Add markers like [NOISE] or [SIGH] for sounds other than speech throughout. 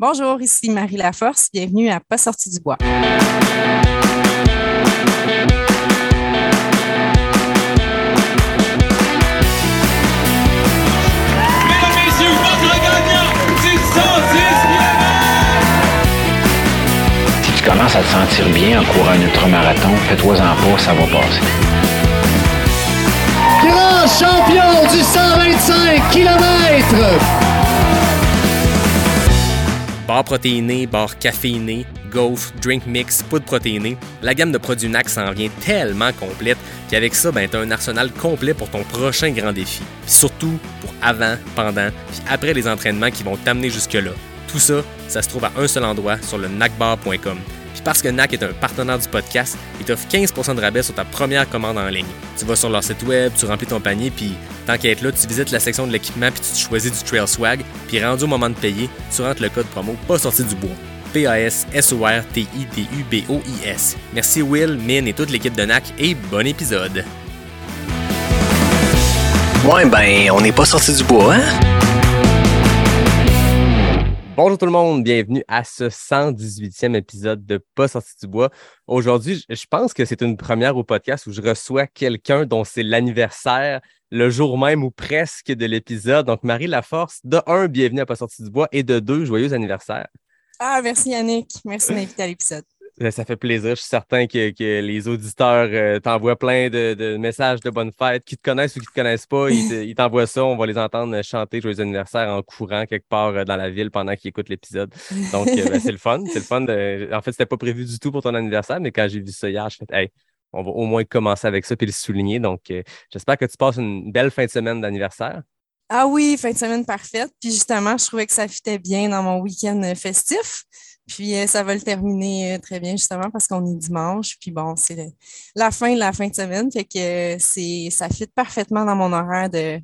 Bonjour, ici Marie Laforce. Bienvenue à Pas sorti du bois. Mesdames, messieurs, votre gagnant du 110 Si tu commences à te sentir bien en courant un ultramarathon, fais-toi-en pas, ça va passer. Grand champion du 125 km. Bar protéiné, bar caféiné, gaufre, drink mix, poudre protéinée, la gamme de produits NAC s'en vient tellement complète qu'avec ça, ben, t'as un arsenal complet pour ton prochain grand défi. Puis surtout pour avant, pendant, puis après les entraînements qui vont t'amener jusque-là. Tout ça, ça se trouve à un seul endroit sur le nacbar.com. Parce que NAC est un partenaire du podcast, il t'offre 15% de rabais sur ta première commande en ligne. Tu vas sur leur site web, tu remplis ton panier, puis tant qu'à être là, tu visites la section de l'équipement, puis tu te choisis du Trail Swag, puis rendu au moment de payer, tu rentres le code promo pas sorti du bois. P-A-S-S-O-R-T-I-D-U-B-O-I-S. Merci Will, Min et toute l'équipe de NAC et bon épisode. Ouais, ben, on n'est pas sorti du bois, hein? Bonjour tout le monde, bienvenue à ce 118e épisode de Pas sorti du bois. Aujourd'hui, je pense que c'est une première au podcast où je reçois quelqu'un dont c'est l'anniversaire le jour même ou presque de l'épisode. Donc, Marie Laforce, de un, bienvenue à Pas sorti du bois et de deux, joyeux anniversaire. Ah, merci Yannick. Merci de m'inviter à l'épisode. Euh, Ça fait plaisir. Je suis certain que, les auditeurs euh, t'envoient plein de, messages de bonne fête, qui te connaissent ou qui te connaissent pas. Ils, te- ils t'envoient ça. On va les entendre chanter Joyeux anniversaire en courant quelque part euh, dans la ville pendant qu'ils écoutent l'épisode. Donc, euh, ben, c'est le fun. C'est le fun. En fait, c'était pas prévu du tout pour ton anniversaire, mais quand j'ai vu ça hier, je fait Hey, on va au moins commencer avec ça puis le souligner. Donc, euh, j'espère que tu passes une belle fin de semaine d'anniversaire. Ah oui, fin de semaine parfaite. Puis justement, je trouvais que ça fitait bien dans mon week-end euh, festif. Puis euh, ça va le terminer euh, très bien justement parce qu'on est dimanche. Puis bon, c'est la fin de la fin de semaine. Fait que euh, c'est ça fit parfaitement dans mon horaire de,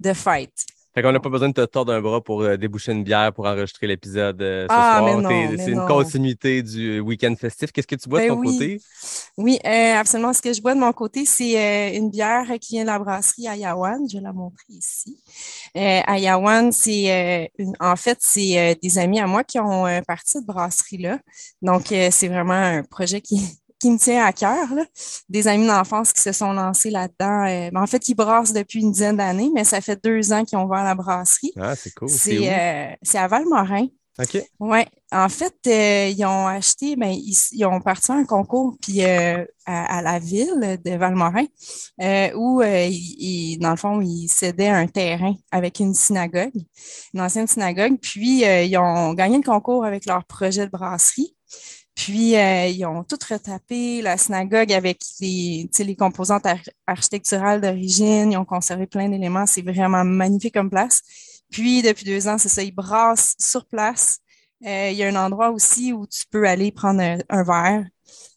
de fête. Fait qu'on n'a pas besoin de te tordre un bras pour euh, déboucher une bière pour enregistrer l'épisode euh, ce Ah, soir. C'est une continuité du week-end festif. Qu'est-ce que tu bois de Ben ton oui. côté? Oui, euh, absolument. Ce que je bois de mon côté, c'est euh, une bière qui vient de la brasserie Ayawan. Je vais la montrer ici. Euh, Ayawan, c'est euh, en fait, c'est euh, des amis à moi qui ont euh, parti cette brasserie-là. Donc, euh, c'est vraiment un projet qui, qui me tient à cœur. là. Des amis d'enfance qui se sont lancés là-dedans. Euh, ben, en fait, ils brassent depuis une dizaine d'années, mais ça fait deux ans qu'ils ont ouvert la brasserie. Ah, c'est cool. C'est C'est euh, c'est à Valmorin. OK. Oui, en fait, euh, ils ont acheté, ben, ils, ils ont parti à un concours puis euh, à, à la ville de Valmorin, euh, où ils- dans le fond, ils cédaient un terrain avec une synagogue, une ancienne synagogue, puis ils ont gagné le concours avec leur projet de brasserie. Puis, euh, ils ont tout retapé la synagogue avec les, les composantes ar- architecturales d'origine. Ils ont conservé plein d'éléments. C'est vraiment magnifique comme place. Puis, depuis deux ans, c'est ça, ils brassent sur place. Euh, il y a un endroit aussi où tu peux aller prendre un, un verre.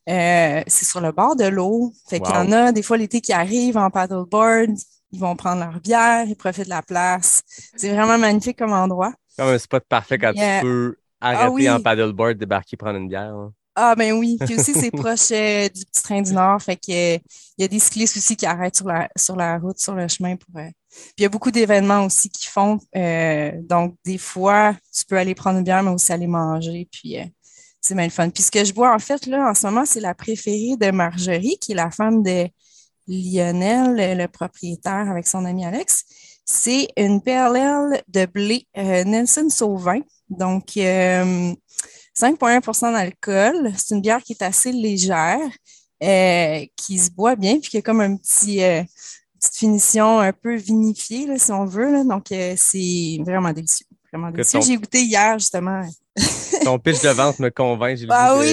Euh, c'est sur le bord de l'eau. Fait qu'il y en a des fois l'été qui arrivent en paddleboard. Ils vont prendre leur bière, ils profitent de la place. C'est vraiment magnifique comme endroit. Comme un spot parfait quand Yeah. tu peux arrêter Ah oui. en paddleboard, débarquer, prendre une bière. hein. Ah ben oui, puis aussi c'est [LAUGHS] proche euh, du petit train du Nord, fait que euh, il y a des cyclistes aussi qui arrêtent sur la sur la route, sur le chemin pour. euh, Puis il y a beaucoup d'événements aussi qui font, euh, donc des fois tu peux aller prendre une bière, mais aussi aller manger, puis euh, c'est bien le fun. Puis ce que je bois en fait là en ce moment, c'est la préférée de Marjorie, qui est la femme de Lionel, le propriétaire avec son ami Alex. C'est une PLL de blé euh, Nelson Sauvin, donc. euh, 5,1% d'alcool. C'est une bière qui est assez légère, euh, qui se boit bien, puis qui a comme un petit, euh, petite finition un peu vinifiée, là, si on veut. là. Donc, euh, c'est vraiment délicieux. Vraiment délicieux. ton- J'ai goûté hier, justement. [LAUGHS] Ton pitch de vente me convainc. J'ai le Ah oui,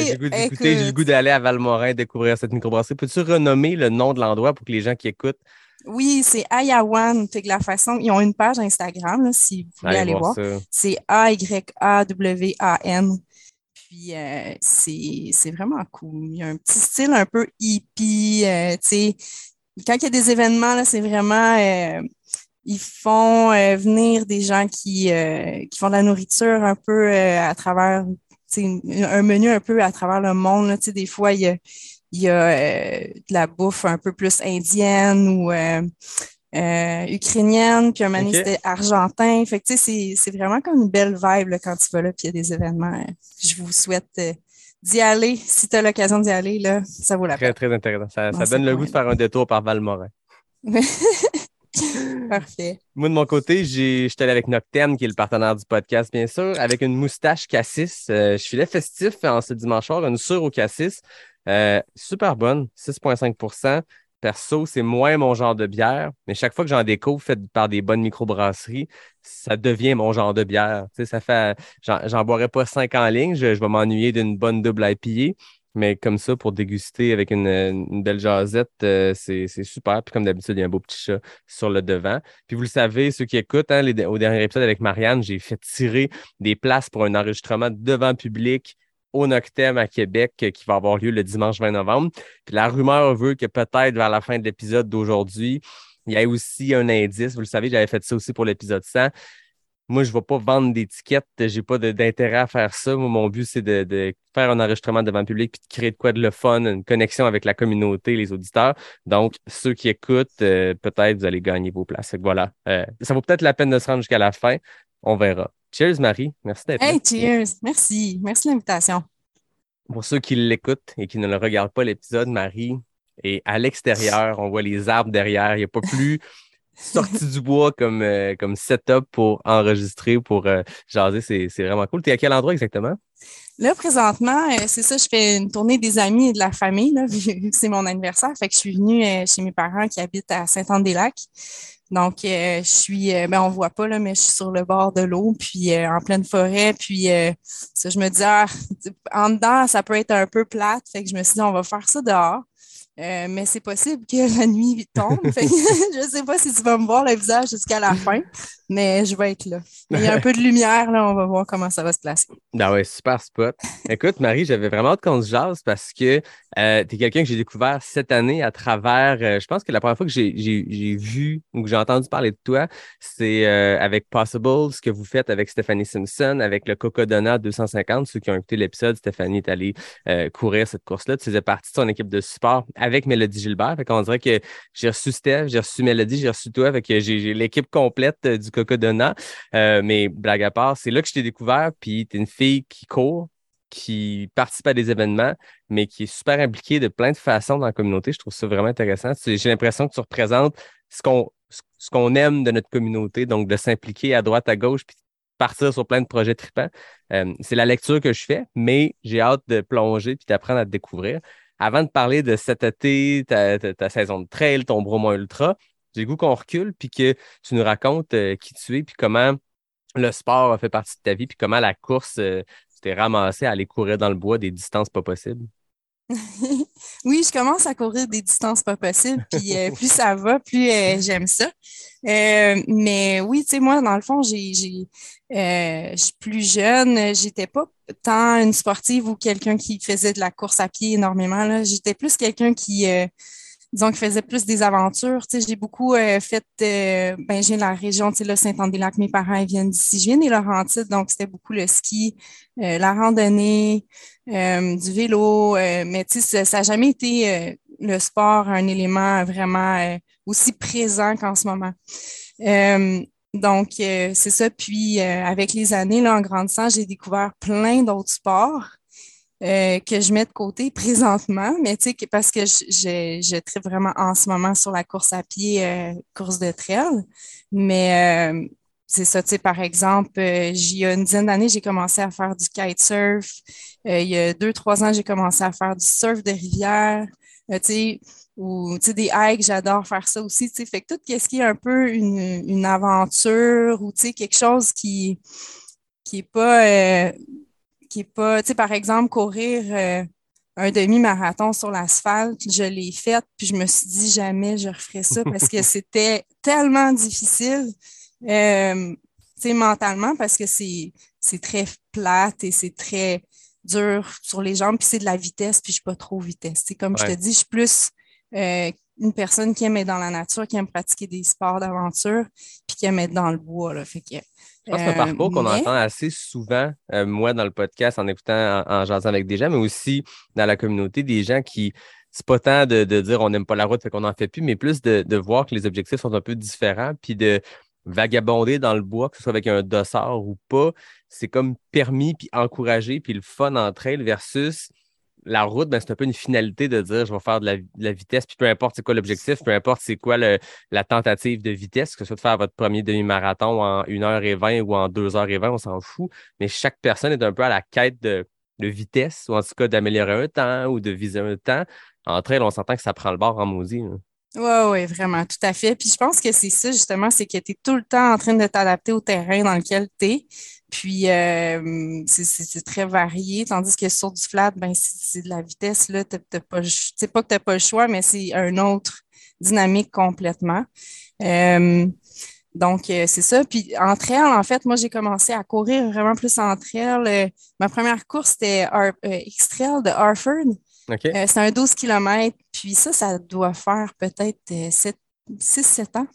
le goût d'aller à Valmorin découvrir cette microbrasserie. Peux-tu renommer le nom de l'endroit pour que les gens qui écoutent Oui, c'est Ayawan. Fait que la façon, ils ont une page Instagram, là, si vous voulez aller voir. C'est A-Y-A-W-A-N. Puis euh, c'est c'est vraiment cool. Il y a un petit style un peu hippie. euh, tu sais, quand il y a des événements, là, c'est vraiment. euh, ils font euh, venir des gens qui, euh, qui font de la nourriture un peu euh, à travers tu sais, une- un menu un peu à travers le monde. Là, Tu sais, des fois, il y a, il y a euh, de la bouffe un peu plus indienne ou euh, euh, ukrainienne, puis un moment c'était argentin. Fait que, tu sais, c'est- vraiment comme une belle vibe là, quand tu vas là, puis il y a des événements. Je vous souhaite euh, d'y aller. Si tu as l'occasion d'y aller, là, ça vaut la Très, peine. très intéressant. Ça, donne le goût de faire un détour par Valmorin. [LAUGHS] Parfait. Moi, de mon côté, j'ai- j'étais allé avec Noctem, qui est le partenaire du podcast, bien sûr, avec une moustache cassis. Euh, je filais festif en ce dimanche soir, une sûre au cassis. Euh, super bonne, 6,5% Perso, c'est moins mon genre de bière, mais chaque fois que j'en découvre, faite par des bonnes microbrasseries, ça devient mon genre de bière. Ça fait, j'en, boirais pas cinq en ligne, je, vais m'ennuyer d'une bonne double IPA, mais comme ça, pour déguster avec une, belle jasette, euh, c'est, super. Puis comme d'habitude, il y a un beau petit chat sur le devant. Puis vous le savez, ceux qui écoutent, hein, au dernier épisode avec Marianne, j'ai fait tirer des places pour un enregistrement devant public au Noctem à Québec qui va avoir lieu le dimanche 20 novembre. Puis la rumeur veut que peut-être vers la fin de l'épisode d'aujourd'hui, il y a aussi un indice. Vous le savez, j'avais fait ça aussi pour l'épisode 100. Moi, je ne vais pas vendre d'étiquettes. J'ai pas de- d'intérêt à faire ça. Moi, mon but, c'est de, faire un enregistrement devant le public puis de créer de quoi de le fun, une connexion avec la communauté, les auditeurs. Donc, ceux qui écoutent, euh, peut-être vous allez gagner vos places. Que voilà. Euh, ça vaut peut-être la peine de se rendre jusqu'à la fin. On verra. Cheers, Marie. Merci d'être là. Hey, cheers! Merci. Merci de l'invitation. Pour ceux qui l'écoutent et qui ne le regardent pas, l'épisode, Marie est à l'extérieur. On voit les arbres derrière. Il n'y a pas plus [LAUGHS] sorti du bois comme, euh, comme setup pour enregistrer, pour euh, jaser. C'est c'est vraiment cool. Tu es à quel endroit exactement? Là, présentement, euh, c'est ça, je fais une tournée des amis et de la famille, là, vu vu que c'est mon anniversaire. Fait que je suis venue euh, chez mes parents qui habitent à Saint-Anne-des-Lacs. Donc, euh, je suis, euh, ben, on voit pas, là, mais je suis sur le bord de l'eau, puis euh, en pleine forêt. Puis, euh, ça, je me dis, ah, [LAUGHS] en dedans, ça peut être un peu plate. Fait que je me suis dit, on va faire ça dehors. Euh, mais c'est possible que la nuit tombe. [LAUGHS] Fait que [LAUGHS] je sais pas si tu vas me voir le visage jusqu'à la fin, mais je vais être là. Il y a un [LAUGHS] peu de lumière, là, on va voir comment ça va se placer. Ben ouais, super spot. Écoute, Marie, j'avais vraiment hâte qu'on se jase parce que euh, tu es quelqu'un que j'ai découvert cette année à travers. euh, je pense que la première fois que j'ai vu ou que j'ai entendu parler de toi, c'est avec Possible, ce que vous faites avec Stéphanie Simpson, avec le Cocodona 250. Ceux qui ont écouté l'épisode, Stéphanie est allée courir cette course-là. Tu faisais partie de son équipe de support avec Mélodie Gilbert. Fait qu'on dirait que j'ai reçu Steph, j'ai reçu Mélodie, j'ai reçu toi. Fait que j'ai l'équipe complète euh, du Cocodona. Euh, mais blague à part, c'est là que je t'ai découvert. Puis tu es une fille qui court, qui participe à des événements, mais qui est super impliquée de plein de façons dans la communauté. Je trouve ça vraiment intéressant. J'ai l'impression que tu représentes ce qu'on aime de notre communauté, donc de s'impliquer à droite, à gauche, puis partir sur plein de projets tripants. Euh, c'est la lecture que je fais, mais j'ai hâte de plonger puis d'apprendre à te découvrir. Avant de parler de cet été, ta, saison de trail, ton Bromont Ultra, j'ai goût qu'on recule puis que tu nous racontes euh, qui tu es puis comment le sport a fait partie de ta vie puis comment la course, euh, tu t'es ramassé à aller courir dans le bois des distances pas possibles. [LAUGHS] Oui, je commence à courir des distances pas possibles, puis euh, [LAUGHS] plus ça va, plus euh, j'aime ça. Euh, mais oui, tu sais, moi, dans le fond, j'ai, j'ai, euh, je suis plus jeune, j'étais pas tant une sportive ou quelqu'un qui faisait de la course à pied énormément. Là. J'étais plus quelqu'un qui, euh, disons, qui faisait plus des aventures. Tu sais, j'ai beaucoup euh, fait, euh, ben, de la région, tu sais, là, Saint-Anne-des-Lacs, mes parents ils viennent d'ici. Je viens des Laurentides, donc c'était beaucoup le ski, euh, la randonnée, euh, du vélo, euh, mais tu sais, ça n'a jamais été euh, le sport un élément vraiment aussi présent qu'en ce moment. Donc, c'est ça. Puis, avec les années, là, en grandissant, j'ai découvert plein d'autres sports euh, que je mets de côté présentement, mais tu sais, parce que je, je, je tripe vraiment en ce moment sur la course à pied, euh, course de trail. Mais euh, c'est ça, tu sais, par exemple, euh, il y a une dizaine d'années, j'ai commencé à faire du kitesurf. Euh, il y a deux, trois ans, j'ai commencé à faire du surf de rivière. Euh, tu sais, ou tu sais, des hikes, j'adore faire ça aussi. Tu sais, fait que tout ce qui est un peu une, une aventure ou tu sais, quelque chose qui qui est pas euh, qui est pas, tu sais, par exemple, courir euh, un demi-marathon sur l'asphalte, je l'ai fait, puis je me suis dit jamais je referais ça parce que [LAUGHS] c'était tellement difficile, euh, tu sais, mentalement, parce que c'est c'est très plate et c'est très dur sur les jambes, puis c'est de la vitesse, puis je suis pas trop vitesse. C'est comme je te dis, je suis plus euh, une personne qui aime être dans la nature, qui aime pratiquer des sports d'aventure, puis qui aime être dans le bois. Là. Fait que, Je pense que c'est un euh, parcours qu'on mais- entend assez souvent, euh, moi, dans le podcast, en écoutant, en, en jasant avec des gens, mais aussi dans la communauté, des gens qui c'est pas tant de, de dire on n'aime pas la route, fait qu'on n'en fait plus, mais plus de, de voir que les objectifs sont un peu différents, puis de vagabonder dans le bois, que ce soit avec un dossard ou pas, c'est comme permis, puis encouragé, puis le fun entre elles versus la route, ben, c'est un peu une finalité de dire je vais faire de la, vitesse, puis peu importe c'est quoi l'objectif, peu importe c'est quoi la tentative de vitesse, que ce soit de faire votre premier demi-marathon en 1h20 ou en 2h20, on s'en fout. Mais chaque personne est un peu à la quête de, vitesse, ou en tout cas d'améliorer un temps ou de viser un temps. Entre elles, on s'entend que ça prend le bord en maudit. Oui, oui, vraiment, tout à fait. Puis je pense que c'est ça, justement, c'est que tu es tout le temps en train de t'adapter au terrain dans lequel tu es. Puis euh, c'est- très varié, tandis que sur du flat, ben c'est c'est de la vitesse, là, t'as pas, c'est pas que tu n'as pas le choix, mais c'est un autre dynamique complètement. Euh, donc, euh, c'est ça. Puis entre elles, en fait, moi, j'ai commencé à courir vraiment plus entre elles. Ma première course, c'était X-Trail de Harford. C'est un 12 km. Puis ça, ça doit faire peut-être 6-7 ans.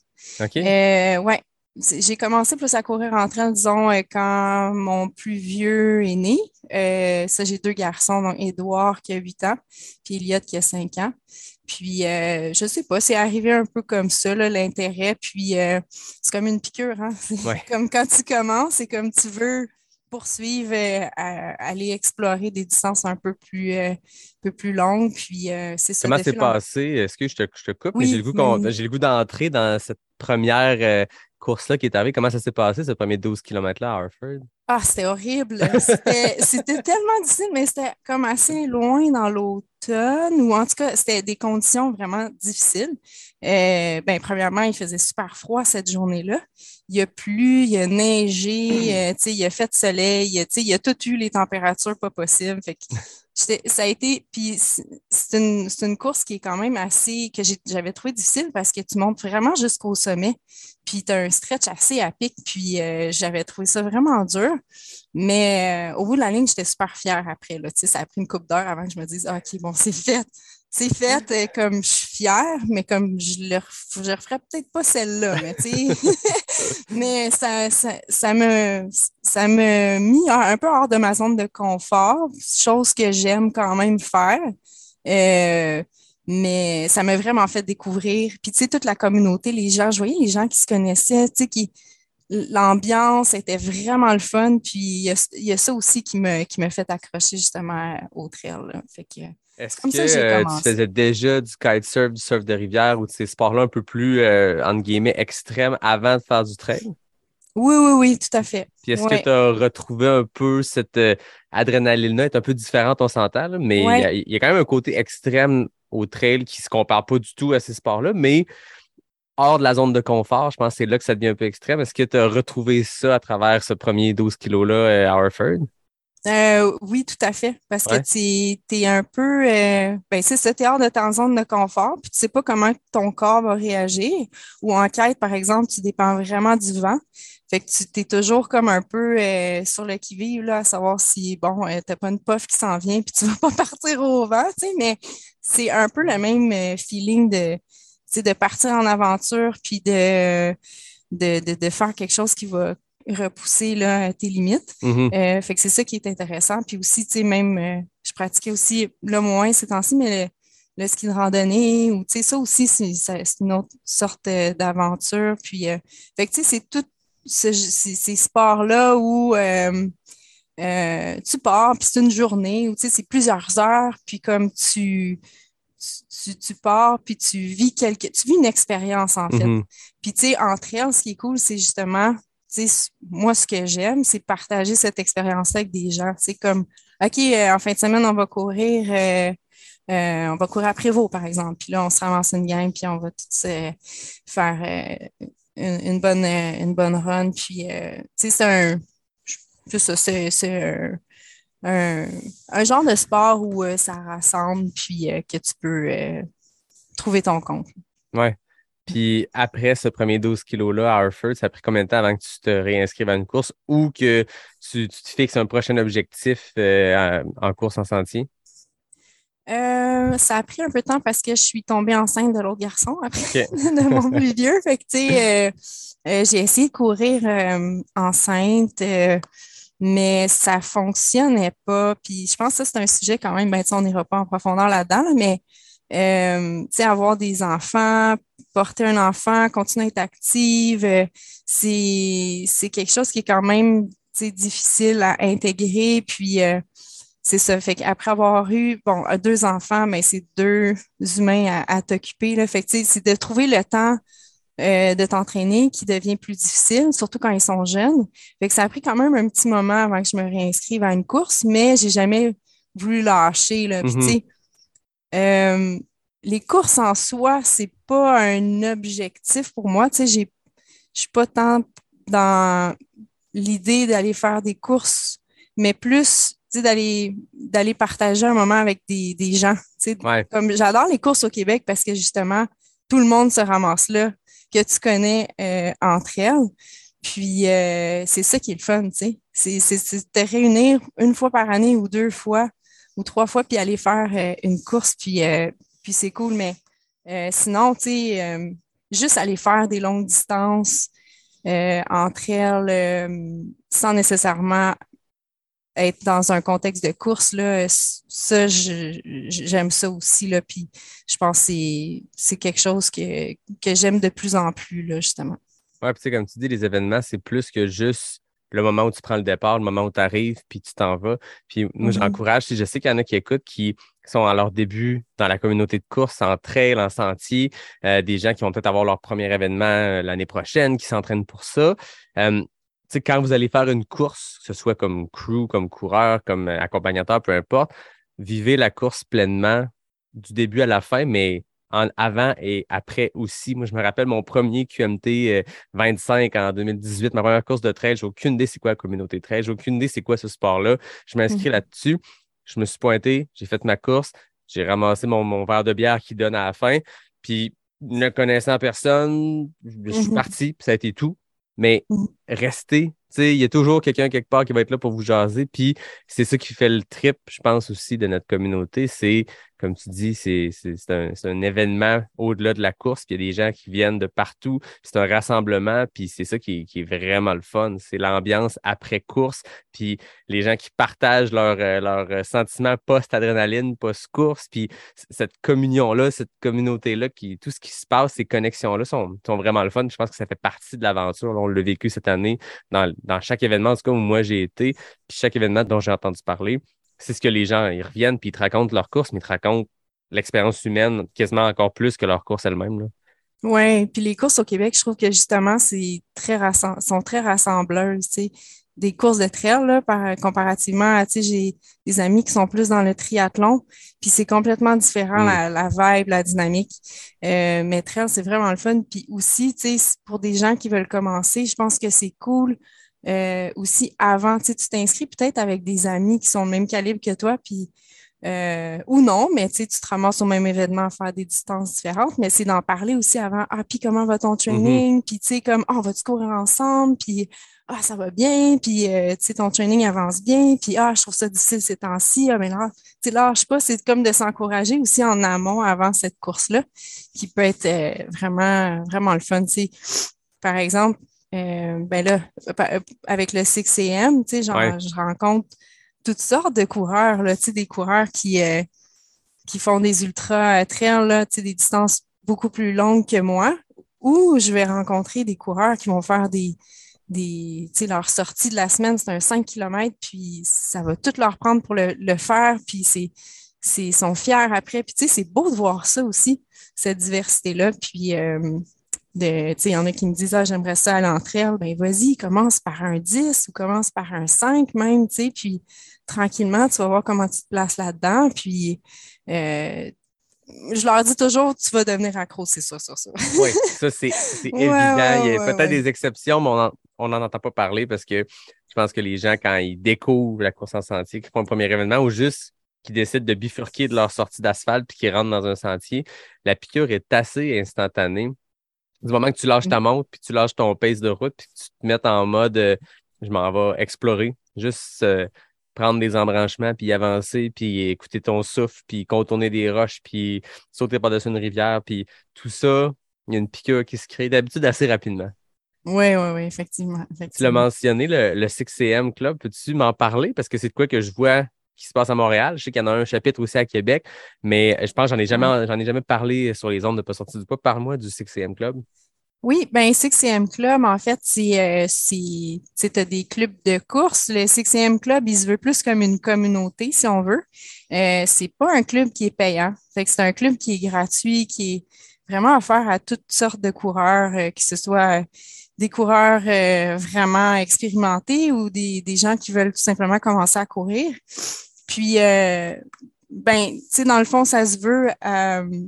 OK? Euh, ouais. J'ai commencé plus à courir en train, disons, euh, quand mon plus vieux est né. Euh, ça, j'ai deux garçons, donc Édouard qui a 8 ans, puis Elliot qui a 5 ans. Puis, euh, je sais pas, c'est arrivé un peu comme ça, l'intérêt. Puis, euh, c'est comme une piqûre, hein? [LAUGHS] Ouais. comme quand tu commences, c'est comme tu veux poursuivre, à- aller explorer des distances un peu plus, un peu plus longues. Puis, c'est ça. Comment c'est passé? Est-ce que je te, je te coupe? mais Oui, j'ai le goût d'entrer dans cette première course-là qui est arrivée. Comment ça s'est passé, ce premier 12 km-là à Harford? Ah, c'était horrible. [LAUGHS] C'était tellement difficile, mais c'était comme assez loin dans l'automne, ou en tout cas, c'était des conditions vraiment difficiles. Euh, ben, premièrement, il faisait super froid cette journée-là. Il a plu, il a neigé, euh, il a fait soleil, il a, il a tout eu les températures pas possibles. Fait que ça a été, puis c'est une, une course qui est quand même assez, que j'avais trouvé difficile parce que tu montes vraiment jusqu'au sommet. Puis tu as un stretch assez à pic, puis euh, j'avais trouvé ça vraiment dur. Mais euh, au bout de la ligne, j'étais super fière après. Là, ça a pris une couple d'heures avant que je me dise Ah, OK, bon, c'est fait. C'est fait, euh, comme je suis fière, mais comme je je referais peut-être pas celle-là, mais tu sais. [LAUGHS] mais ça, ça, ça me ça me mis un peu hors de ma zone de confort, chose que j'aime quand même faire. Euh, mais ça m'a vraiment fait découvrir. Puis, tu sais, toute la communauté, les gens, je voyais les gens qui se connaissaient, tu sais, qui, l'ambiance était vraiment le fun. Puis, il y y a ça aussi qui me, qui me fait accrocher justement au trail. là. Fait que, Est-ce que ça euh, tu faisais déjà du kitesurf, du surf de rivière ou de ces sports-là un peu plus, euh, entre guillemets, extrêmes avant de faire du trail? oui, oui, oui, tout à fait. Puis est-ce Ouais. que tu as retrouvé un peu cette euh, adrénaline-là, est un peu différente, on s'entend, mais il y a- il y, a quand même un côté extrême au trail qui se compare pas du tout à ces sports-là, mais hors de la zone de confort, je pense que c'est là que ça devient un peu extrême. Est-ce que tu as retrouvé ça à travers ce premier 12 kilos-là à Harford? Euh, oui, tout à fait. Parce Ouais. que tu es un peu. euh, ben, c'est ça, t'es hors de ta zone de confort, puis tu sais pas comment ton corps va réagir. Ou en quête, par exemple, tu dépends vraiment du vent. Fait que tu es toujours comme un peu euh, sur le qui-vive, là, à savoir si, bon, euh, t'as pas une puff qui s'en vient, puis tu vas [LAUGHS] pas partir au vent, tu sais, mais c'est un peu le même euh, feeling de, tu de partir en aventure, puis de, de, de, de faire quelque chose qui va repousser là, tes limites. Mhm. Euh, fait que c'est ça qui est intéressant. Puis aussi, tu sais, même, euh, je pratiquais aussi, là, moins ces temps-ci, mais le, le ski de randonnée, ou, tu sais, ça aussi, c'est une autre sorte euh, d'aventure. Puis, euh, fait que, tu sais, c'est tout ce- ces, sports-là où euh, euh, tu pars, puis c'est une journée, ou, tu sais, c'est plusieurs heures, puis comme tu, tu, tu pars, puis tu vis quelque, tu vis une expérience, en fait. Mhm. Puis, tu sais, entre elles, ce qui est cool, c'est justement, moi, ce que j'aime, c'est partager cette expérience-là avec des gens. C'est comme, OK, euh, en fin de semaine, on va courir, euh, euh, on va courir à Prévost, par exemple. Puis là, on se ramasse une gang, puis on va tous faire une, bonne, une bonne run. Puis, tu sais, c'est un, c'est un, un, genre de sport où ça rassemble, puis que tu peux trouver ton compte. Ouais. Puis après ce premier 12 kilos-là à Harford, ça a pris combien de temps avant que tu te réinscrives à une course ou que tu, tu te fixes un prochain objectif euh, en, course en sentier? Euh, ça a pris un peu de temps parce que je suis tombée enceinte de l'autre garçon après, [LAUGHS] de mon plus [LAUGHS] vieux. Fait que, tu sais, euh, j'ai essayé de courir enceinte, mais ça fonctionnait pas. Puis je pense que ça, c'est un sujet quand même, ben, on n'ira pas en profondeur là-dedans, là, mais euh, tu sais, avoir des enfants, porter un enfant, continuer à être active, euh, c'est quelque chose qui est quand même difficile à intégrer. Puis euh, c'est ça. Fait qu'après avoir eu bon deux enfants, mais c'est deux humains à, à t'occuper. Fait que c'est de trouver le temps euh, de t'entraîner qui devient plus difficile, surtout quand ils sont jeunes. Fait que ça a pris quand même un petit moment avant que je me réinscrive à une course, mais j'ai jamais voulu lâcher. Là. Puis, Mhm. tu sais, euh, les courses en soi, c'est pas un objectif pour moi. Tu sais, j'ai, je suis pas tant dans l'idée d'aller faire des courses, mais plus, tu sais, d'aller, d'aller partager un moment avec des, des gens. Tu sais, Ouais. comme j'adore les courses au Québec parce que justement, tout le monde se ramasse là, que tu connais euh, entre elles. Puis euh, c'est ça qui est le fun, tu sais. C'est, c'est, c'est de te réunir une fois par année ou deux fois ou trois fois, puis aller faire euh, une course, puis, euh, puis c'est cool. Mais euh, sinon, tu sais, euh, juste aller faire des longues distances euh, entre elles sans nécessairement être dans un contexte de course, là, ça, j'aime ça aussi, là, puis je pense que c'est- quelque chose que, que j'aime de plus en plus, là, justement. Ouais, puis tu sais, comme tu dis, les événements, c'est plus que juste le moment où tu prends le départ, le moment où tu arrives, puis tu t'en vas. Puis moi, Mhm. j'encourage, si je sais qu'il y en a qui écoutent, qui sont à leur début dans la communauté de course, en trail, en sentier, euh, des gens qui vont peut-être avoir leur premier événement euh, l'année prochaine, qui s'entraînent pour ça. Euh, quand vous allez faire une course, que ce soit comme crew, comme coureur, comme accompagnateur, peu importe, vivez la course pleinement du début à la fin, mais en avant et après aussi. Moi, je me rappelle mon premier QMT euh, 25 en 2018, ma première course de trail. J'ai aucune idée c'est quoi la communauté trail. J'ai aucune idée c'est quoi ce sport-là. Je m'inscris Mhm. là-dessus. Je me suis pointé, j'ai fait ma course, j'ai ramassé mon, mon verre de bière qui donne à la fin. Puis, ne connaissant personne, je suis Mhm. parti, puis ça a été tout. Mais Mhm. Il y a toujours quelqu'un quelque part qui va être là pour vous jaser. Puis, c'est ça qui fait le trip, je pense aussi, de notre communauté. C'est, comme tu dis, c'est un, un événement au-delà de la course. Puis il y a des gens qui viennent de partout. C'est un rassemblement. Puis c'est ça qui qui est vraiment le fun. C'est l'ambiance après course. Puis les gens qui partagent leurs leur, euh, sentiments post-adrénaline, post-course. Puis cette communion-là, cette communauté-là, tout ce qui se passe, ces connexions-là sont, sont vraiment le fun. Je pense que ça fait partie de l'aventure. On l'a vécu cette année dans, dans chaque événement, en tout cas où moi j'ai été, puis chaque événement dont j'ai entendu parler c'est ce que les gens, ils reviennent puis ils te racontent leur course, mais ils te racontent l'expérience humaine quasiment encore plus que leur course elle-même. Oui, puis les courses au Québec, je trouve que justement, c'est très sont très rassembleuses, tu sais. Des courses de trail, là, par, comparativement à, tu sais, j'ai des amis qui sont plus dans le triathlon, puis c'est complètement différent, Mm. la, la vibe, la dynamique. Euh, mais trail, c'est vraiment le fun. Puis aussi, tu sais, pour des gens qui veulent commencer, je pense que c'est cool euh, aussi avant, tu sais, tu t'inscris peut-être avec des amis qui sont le même calibre que toi, puis euh, ou non, mais tu sais, tu te ramasses au même événement à faire des distances différentes, mais c'est d'en parler aussi avant. Ah, puis comment va ton training? Puis tu sais, comme, ah, on va-tu courir ensemble? Puis ah, ça va bien, puis euh, tu sais, ton training avance bien, puis ah, je trouve ça difficile ces temps-ci, ah, mais là, tu sais, lâche pas, c'est comme de s'encourager aussi en amont avant cette course-là, qui peut être euh, vraiment, vraiment le fun, tu sais. Par exemple, euh, ben là, avec le 6am, tu sais, Ouais. je rencontre toutes sortes de coureurs, là, tu sais, des coureurs qui, euh, qui font des ultra euh, trails, là, tu sais, des distances beaucoup plus longues que moi, ou je vais rencontrer des coureurs qui vont faire des, des tu sais, leur sortie de la semaine, c'est un 5 km, puis ça va tout leur prendre pour le, le faire, puis c'est, c'est, ils sont fiers après. Puis, tu sais, c'est beau de voir ça aussi, cette diversité-là. Puis, euh, de, il y en a qui me disent, ah, j'aimerais ça entre elles. Ben, vas-y, commence par un 10 ou commence par un 5 même, tu sais, puis tranquillement, tu vas voir comment tu te places là-dedans. Puis, euh, je leur dis toujours, tu vas devenir accro, c'est ça, ça, ça. Oui, ça, c'est Ouais, évident. ouais, Il y a ouais, peut-être des exceptions, mais on n'en entend pas parler parce que je pense que les gens, quand ils découvrent la course en sentier, qui font un premier événement ou juste qui décident de bifurquer de leur sortie d'asphalte puis qui rentrent dans un sentier, la piqûre est assez instantanée. Du moment que tu lâches ta montre puis tu lâches ton pace de route puis que tu te mets en mode euh, je m'en vais explorer, juste euh, prendre des embranchements puis avancer puis écouter ton souffle puis contourner des roches puis sauter par-dessus une rivière puis tout ça, il y a une piqûre qui se crée d'habitude assez rapidement. Oui, oui, oui, effectivement. Tu l'as mentionné, le, le 6am Club, peux-tu m'en parler? Parce que c'est de quoi que je vois qui se passe à Montréal. Je sais qu'il y en a un chapitre aussi à Québec, mais je pense que j'en ai jamais, j'en ai jamais parlé sur les ondes de pas sortir du pas. Parle-moi du 6 Club. Oui, ben 6 Club, en fait, c'est euh, des clubs de course. Le 6 Club, il se veut plus comme une communauté, si on veut. Euh, c'est pas un club qui est payant. c'est un club qui est gratuit, qui est vraiment offert à toutes sortes de coureurs, euh, que ce soit des coureurs euh, vraiment expérimentés ou des, des, gens qui veulent tout simplement commencer à courir. Puis, euh, ben, tu sais, dans le fond, ça se veut. Euh,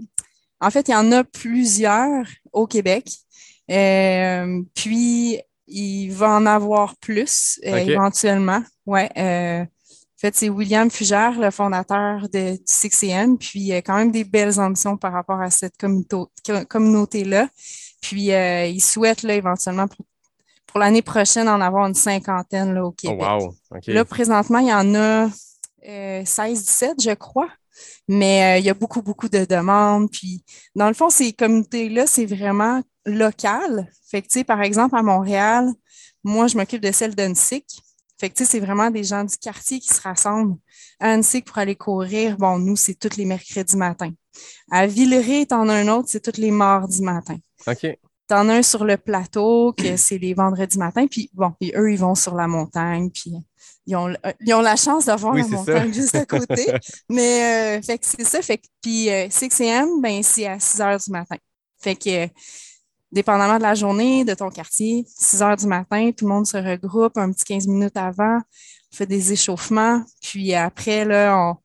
en fait, il y en a plusieurs au Québec. Euh, puis, il va en avoir plus éventuellement. Ouais. en fait, c'est William Fugère, le fondateur de, du 6 Puis, il y a quand même des belles ambitions par rapport à cette communauté-là. Puis, euh, ils souhaitent là, éventuellement pour, l'année prochaine en avoir une cinquantaine là, au Québec. Oh, wow. Là, présentement, il y en a 16-17, euh, je crois. Mais euh, il y a beaucoup, beaucoup de demandes. Puis, dans le fond, ces communautés-là, c'est vraiment local. Fait que, tu sais, par exemple, à Montréal, moi, je m'occupe de celle d'Unsic. Fait que, tu sais, c'est vraiment des gens du quartier qui se rassemblent à Unsic pour aller courir. Bon, nous, c'est tous les mercredis matin. À Villeray, t'en as un autre, c'est tous les mardis matin. OK. T'en as un sur le plateau, que [CLEARS THROAT] c'est les vendredis matin, puis bon, et eux, ils vont sur la montagne, puis ils ont, ils ont la chance d'avoir la montagne juste à côté. [LAUGHS] Mais, euh, fait que c'est ça. Fait que, puis, 6 euh, m, ben, c'est à 6 heures du matin. Fait que, dépendamment de la journée, de ton quartier, 6 heures du matin, tout le monde se regroupe un petit 15 minutes avant, on fait des échauffements, puis après, là, on,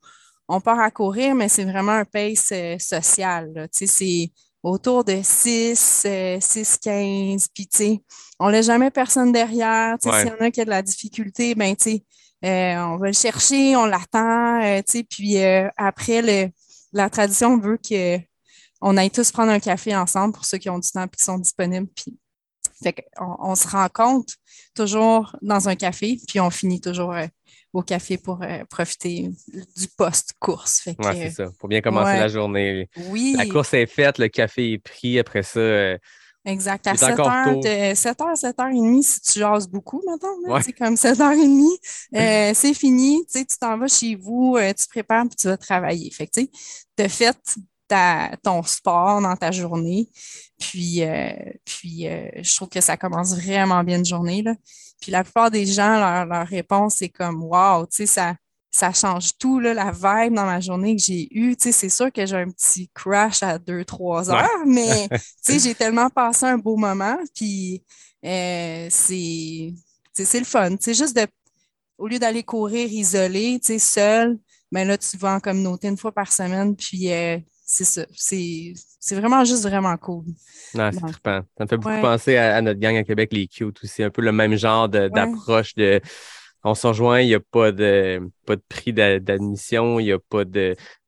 on part à courir, mais c'est vraiment un pace euh, social. Tu sais, c'est autour de 6, 6, 15. Puis, tu sais, on n'a jamais personne derrière. Tu sais, s'il y en a qui a de la difficulté, ben, tu sais, euh, on va le chercher, on l'attend. Euh, tu sais, puis euh, après, le, la tradition veut qu'on aille tous prendre un café ensemble pour ceux qui ont du temps et qui sont disponibles. Puis, fait qu'on on se rencontre toujours dans un café, puis on finit toujours au café pour euh, profiter du post-course. Oui, c'est ça. Pour bien commencer la journée. Oui. La course est faite, le café est pris. Après ça, euh, Exact. À 7 h 7 h 7 h 30 si tu jases beaucoup, maintenant, c'est comme 7 h 30 euh, c'est fini, tu t'en vas chez vous, tu te prépares puis tu vas travailler. Fait que, tu as fait ta, ton sport dans ta journée. Puis, puis je trouve que ça commence vraiment bien une journée. Là. Puis la plupart des gens, leur, réponse est comme Wow, tu sais, ça, ça change tout, là, la vibe dans ma journée que j'ai eue. Tu sais, c'est sûr que j'ai un petit crash à 2-3 heures, mais [LAUGHS] tu sais, j'ai tellement passé un beau moment. Puis euh, c'est le fun. Tu sais, juste de, au lieu d'aller courir isolé, tu sais, seul, ben là, tu vas en communauté une fois par semaine, puis euh, c'est ça. C'est vraiment juste vraiment cool. Non, c'est trippant. Ça me fait beaucoup penser à, notre gang à Québec, les Cute aussi. Un peu le même genre d'approche de, on se rejoint, il n'y a pas de, pas de prix d'admission, il n'y a pas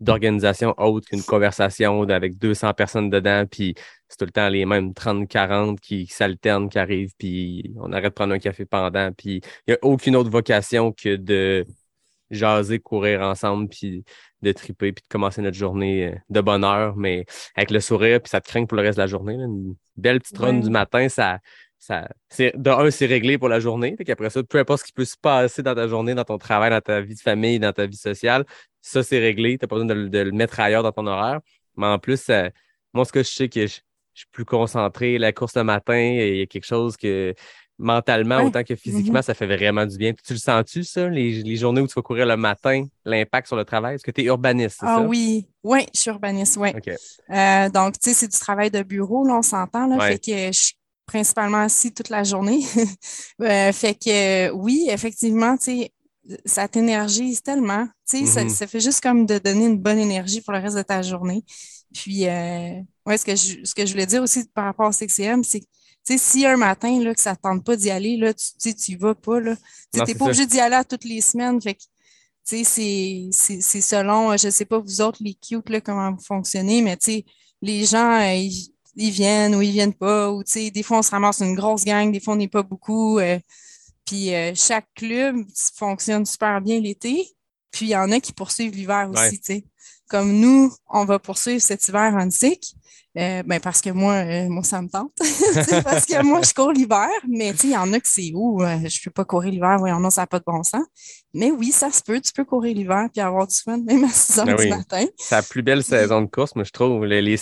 d'organisation autre qu'une conversation avec 200 personnes dedans, puis c'est tout le temps les mêmes 30-40 qui, qui s'alternent, qui arrivent, puis on arrête de prendre un café pendant, puis il n'y a aucune autre vocation que de jaser, courir ensemble, puis de triper, puis de commencer notre journée euh, de bonne heure, mais avec le sourire, puis ça te craint pour le reste de la journée. Une belle petite run du matin, ça, ça, de un, c'est réglé pour la journée. Fait qu'après ça, peu importe ce qui peut se passer dans ta journée, dans ton travail, dans ta vie de famille, dans ta vie sociale, ça, c'est réglé. Tu n'as pas besoin de, le mettre ailleurs dans ton horaire. Mais en plus, moi, ce que je sais que je, je, suis plus concentré, la course le matin, il y a quelque chose que mentalement autant que physiquement, mm-hmm. ça fait vraiment du bien. tu le sens-tu, ça, les, journées où tu vas courir le matin, l'impact sur le travail? Est-ce que tu es urbaniste? Ah ça? oui, oui, je suis urbaniste, oui. Euh, donc, tu sais, c'est du travail de bureau, là, on s'entend, là, fait que je suis principalement assis toute la journée. [LAUGHS] Euh, fait que oui, effectivement, tu sais, ça t'énergise tellement. Tu sais, mm-hmm. ça, fait juste comme de donner une bonne énergie pour le reste de ta journée. Puis, euh, ouais, ce que, je, ce que je voulais dire aussi par rapport au CCM, c'est que sais, si un matin, là, que ça ne tente pas d'y aller, là, tu n'y vas pas. Tu n'es pas obligé d'y aller à toutes les semaines. Fait c'est selon, je ne sais pas vous autres, les cute, là, comment vous fonctionnez, mais les gens, euh, ils, viennent ou ils viennent pas. Ou, des fois, on se ramasse une grosse gang, des fois, on n'est pas beaucoup. Euh, puis euh, chaque club fonctionne super bien l'été. Puis il y en a qui poursuivent l'hiver aussi, Ouais. tu sais. Comme nous, on va poursuivre cet hiver en SIC. Euh, ben parce que moi, euh, moi, ça me tente. [LAUGHS] Parce que moi, je cours l'hiver, mais il y en a que c'est où? euh, je peux pas courir l'hiver, voyons, non, ça n'a pas de bon sens. Mais oui, ça se peut, tu peux courir l'hiver puis avoir du fun, même à 6 heures Ben du oui. matin. C'est la plus belle saison de course, moi, je trouve. Les, les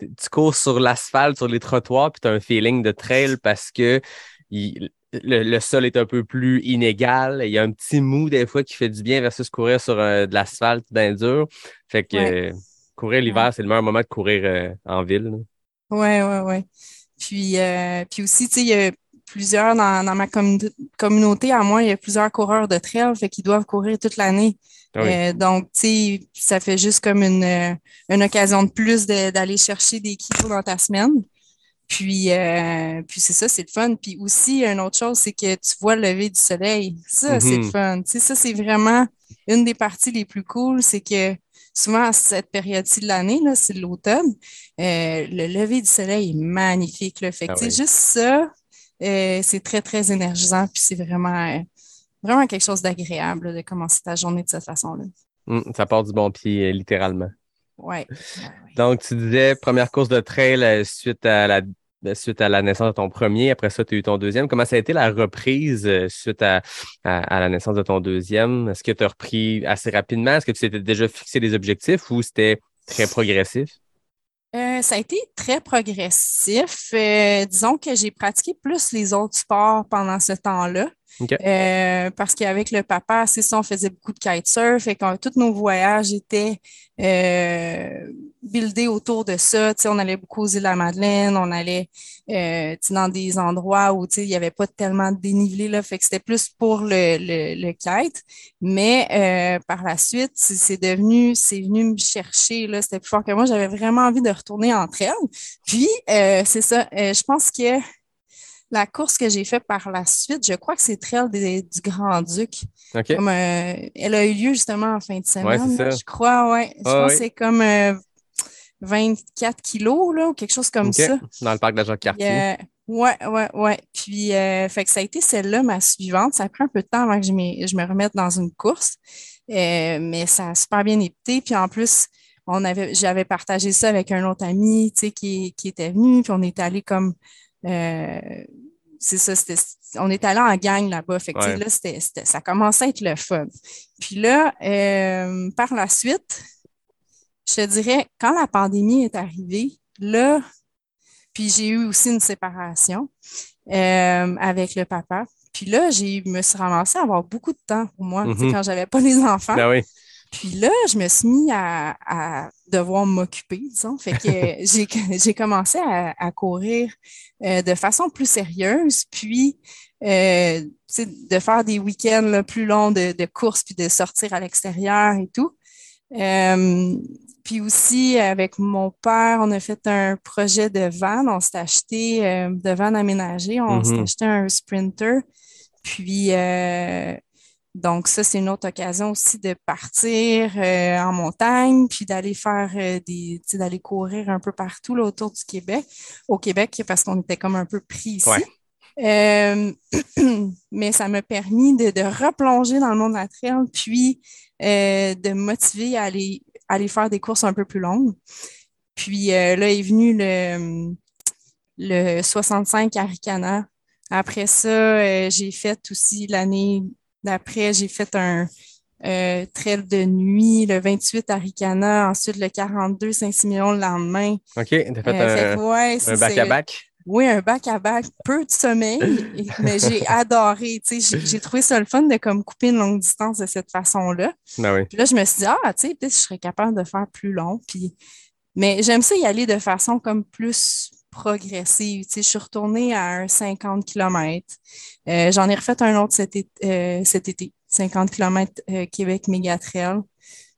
Tu cours sur l'asphalte, sur les trottoirs, puis tu as un feeling de trail parce que il- le, le sol est un peu plus inégal. Il y a un petit mou des fois qui fait du bien versus courir sur de l'asphalte bien dur. Fait que Ouais. Courir l'hiver, c'est le meilleur moment de courir euh, en ville. là. Ouais, ouais, ouais. Puis, euh, puis aussi, tu sais, il y a plusieurs dans, dans ma communauté, communauté, à moi, il y a plusieurs coureurs de trail, fait qu'ils doivent courir toute l'année. Ah oui. Euh, donc, tu sais, ça fait juste comme une, une occasion de plus de- d'aller chercher des kilos dans ta semaine. Puis, euh, puis c'est ça, c'est le fun. Puis aussi, une autre chose, c'est que tu vois le lever du soleil. Ça, c'est le Mhm. fun. Tu sais, ça, c'est vraiment une des parties les plus cool. C'est que souvent, à cette période-ci de l'année, là, c'est l'automne, euh, le lever du soleil est magnifique. Là. Fait que, Ah oui. juste ça, euh, c'est très, très énergisant. Puis c'est vraiment, euh, vraiment quelque chose d'agréable de commencer ta journée de cette façon-là. Hum, ça part du bon pied, littéralement. Ouais, ouais. Donc, tu disais première course de trail suite à la suite à la naissance de ton premier. Après ça, tu as eu ton deuxième. Comment ça a été la reprise euh, suite à, la naissance de ton deuxième? Est-ce que tu as repris assez rapidement? Est-ce que tu t'étais déjà fixé des objectifs ou c'était très progressif? Euh, ça a été très progressif. Euh, disons que j'ai pratiqué plus les autres sports pendant ce temps-là. Euh, parce qu'avec le papa, c'est ça, on faisait beaucoup de kitesurf et quand tous nos voyages étaient euh, buildés autour de ça. Tu sais, on allait beaucoup aux îles la Madeleine, on allait euh, dans des endroits où il n'y avait pas tellement de dénivelé, là, fait que c'était plus pour le, le, le kite. Mais euh, par la suite, c'est c'est devenu, c'est venu me chercher, là, c'était plus fort que moi. J'avais vraiment envie de retourner entre elles. Puis, euh, c'est ça, euh, je pense que la course que j'ai faite par la suite, je crois que c'est Trail des- du Grand-Duc. Comme, euh, elle a eu lieu justement en fin de semaine. Ouais, là. Je crois, ouais. Je Ah, pense oui. que c'est comme euh, 24 kilos, là, ou quelque chose comme ça. Dans le parc de la Jacques-Cartier. euh, ouais, ouais, ouais. Puis, euh, fait que ça a été celle-là, ma suivante. Ça pris un peu de temps avant que je, me remette dans une course. Euh, mais ça a super bien été. Puis en plus, on avait, j'avais partagé ça avec un autre ami, tu sais, qui, qui était venu. Puis on est allé comme, euh, c'est ça, c'était, on est allé en gang là-bas. Fait que, là, c'était, c'était- ça commençait à être le fun. Puis là, euh, par la suite, je te dirais, quand la pandémie est arrivée, là, puis j'ai eu aussi une séparation euh, avec le papa. Puis là, j'ai me suis ramassée à avoir beaucoup de temps pour moi, sais, Mhm. quand j'avais pas les enfants. Ben oui. Puis là, je me suis mis à, à devoir m'occuper, disons. Fait que [LAUGHS] j'ai, j'ai commencé à, à courir euh, de façon plus sérieuse, puis euh, de faire des week-ends là, plus longs de, de courses, puis de sortir à l'extérieur et tout. Euh, puis aussi, avec mon père, on a fait un projet de van. On s'est acheté euh, de van aménagé. On s'est Mhm. acheté un Sprinter. Puis, euh, donc, ça, c'est une autre occasion aussi de partir euh, en montagne, puis d'aller faire euh, des, d'aller courir un peu partout là, autour du Québec, au Québec, parce qu'on était comme un peu pris ici. Ouais. Euh, [CLEARS THROAT] mais ça m'a permis de, de replonger dans le monde de la trail, puis de me motiver à aller, aller faire des courses un peu plus longues. Puis là est venu le, le 65 Aricana. Après ça, j'ai fait aussi l'année d'après, j'ai fait un euh, trail de nuit, le 28 Aricana, ensuite le 42 Saint-Siméon le lendemain. OK. Tu as fait Euh, un, ouais, un c'est- back-à-back. oui, un bac-à-bac, peu de sommeil, [LAUGHS] mais j'ai adoré. J'ai j'ai trouvé ça le fun de comme couper une longue distance de cette façon-là. Ben oui. Puis là, je me suis dit, ah, tu sais, peut-être que je serais capable de faire plus long. Puis... Mais j'aime ça y aller de façon comme plus progressive. Tu sais, je suis retournée à un 50 km. J'en ai refait un autre cet, été- euh, cet été, 50 km Québec Mégatrail.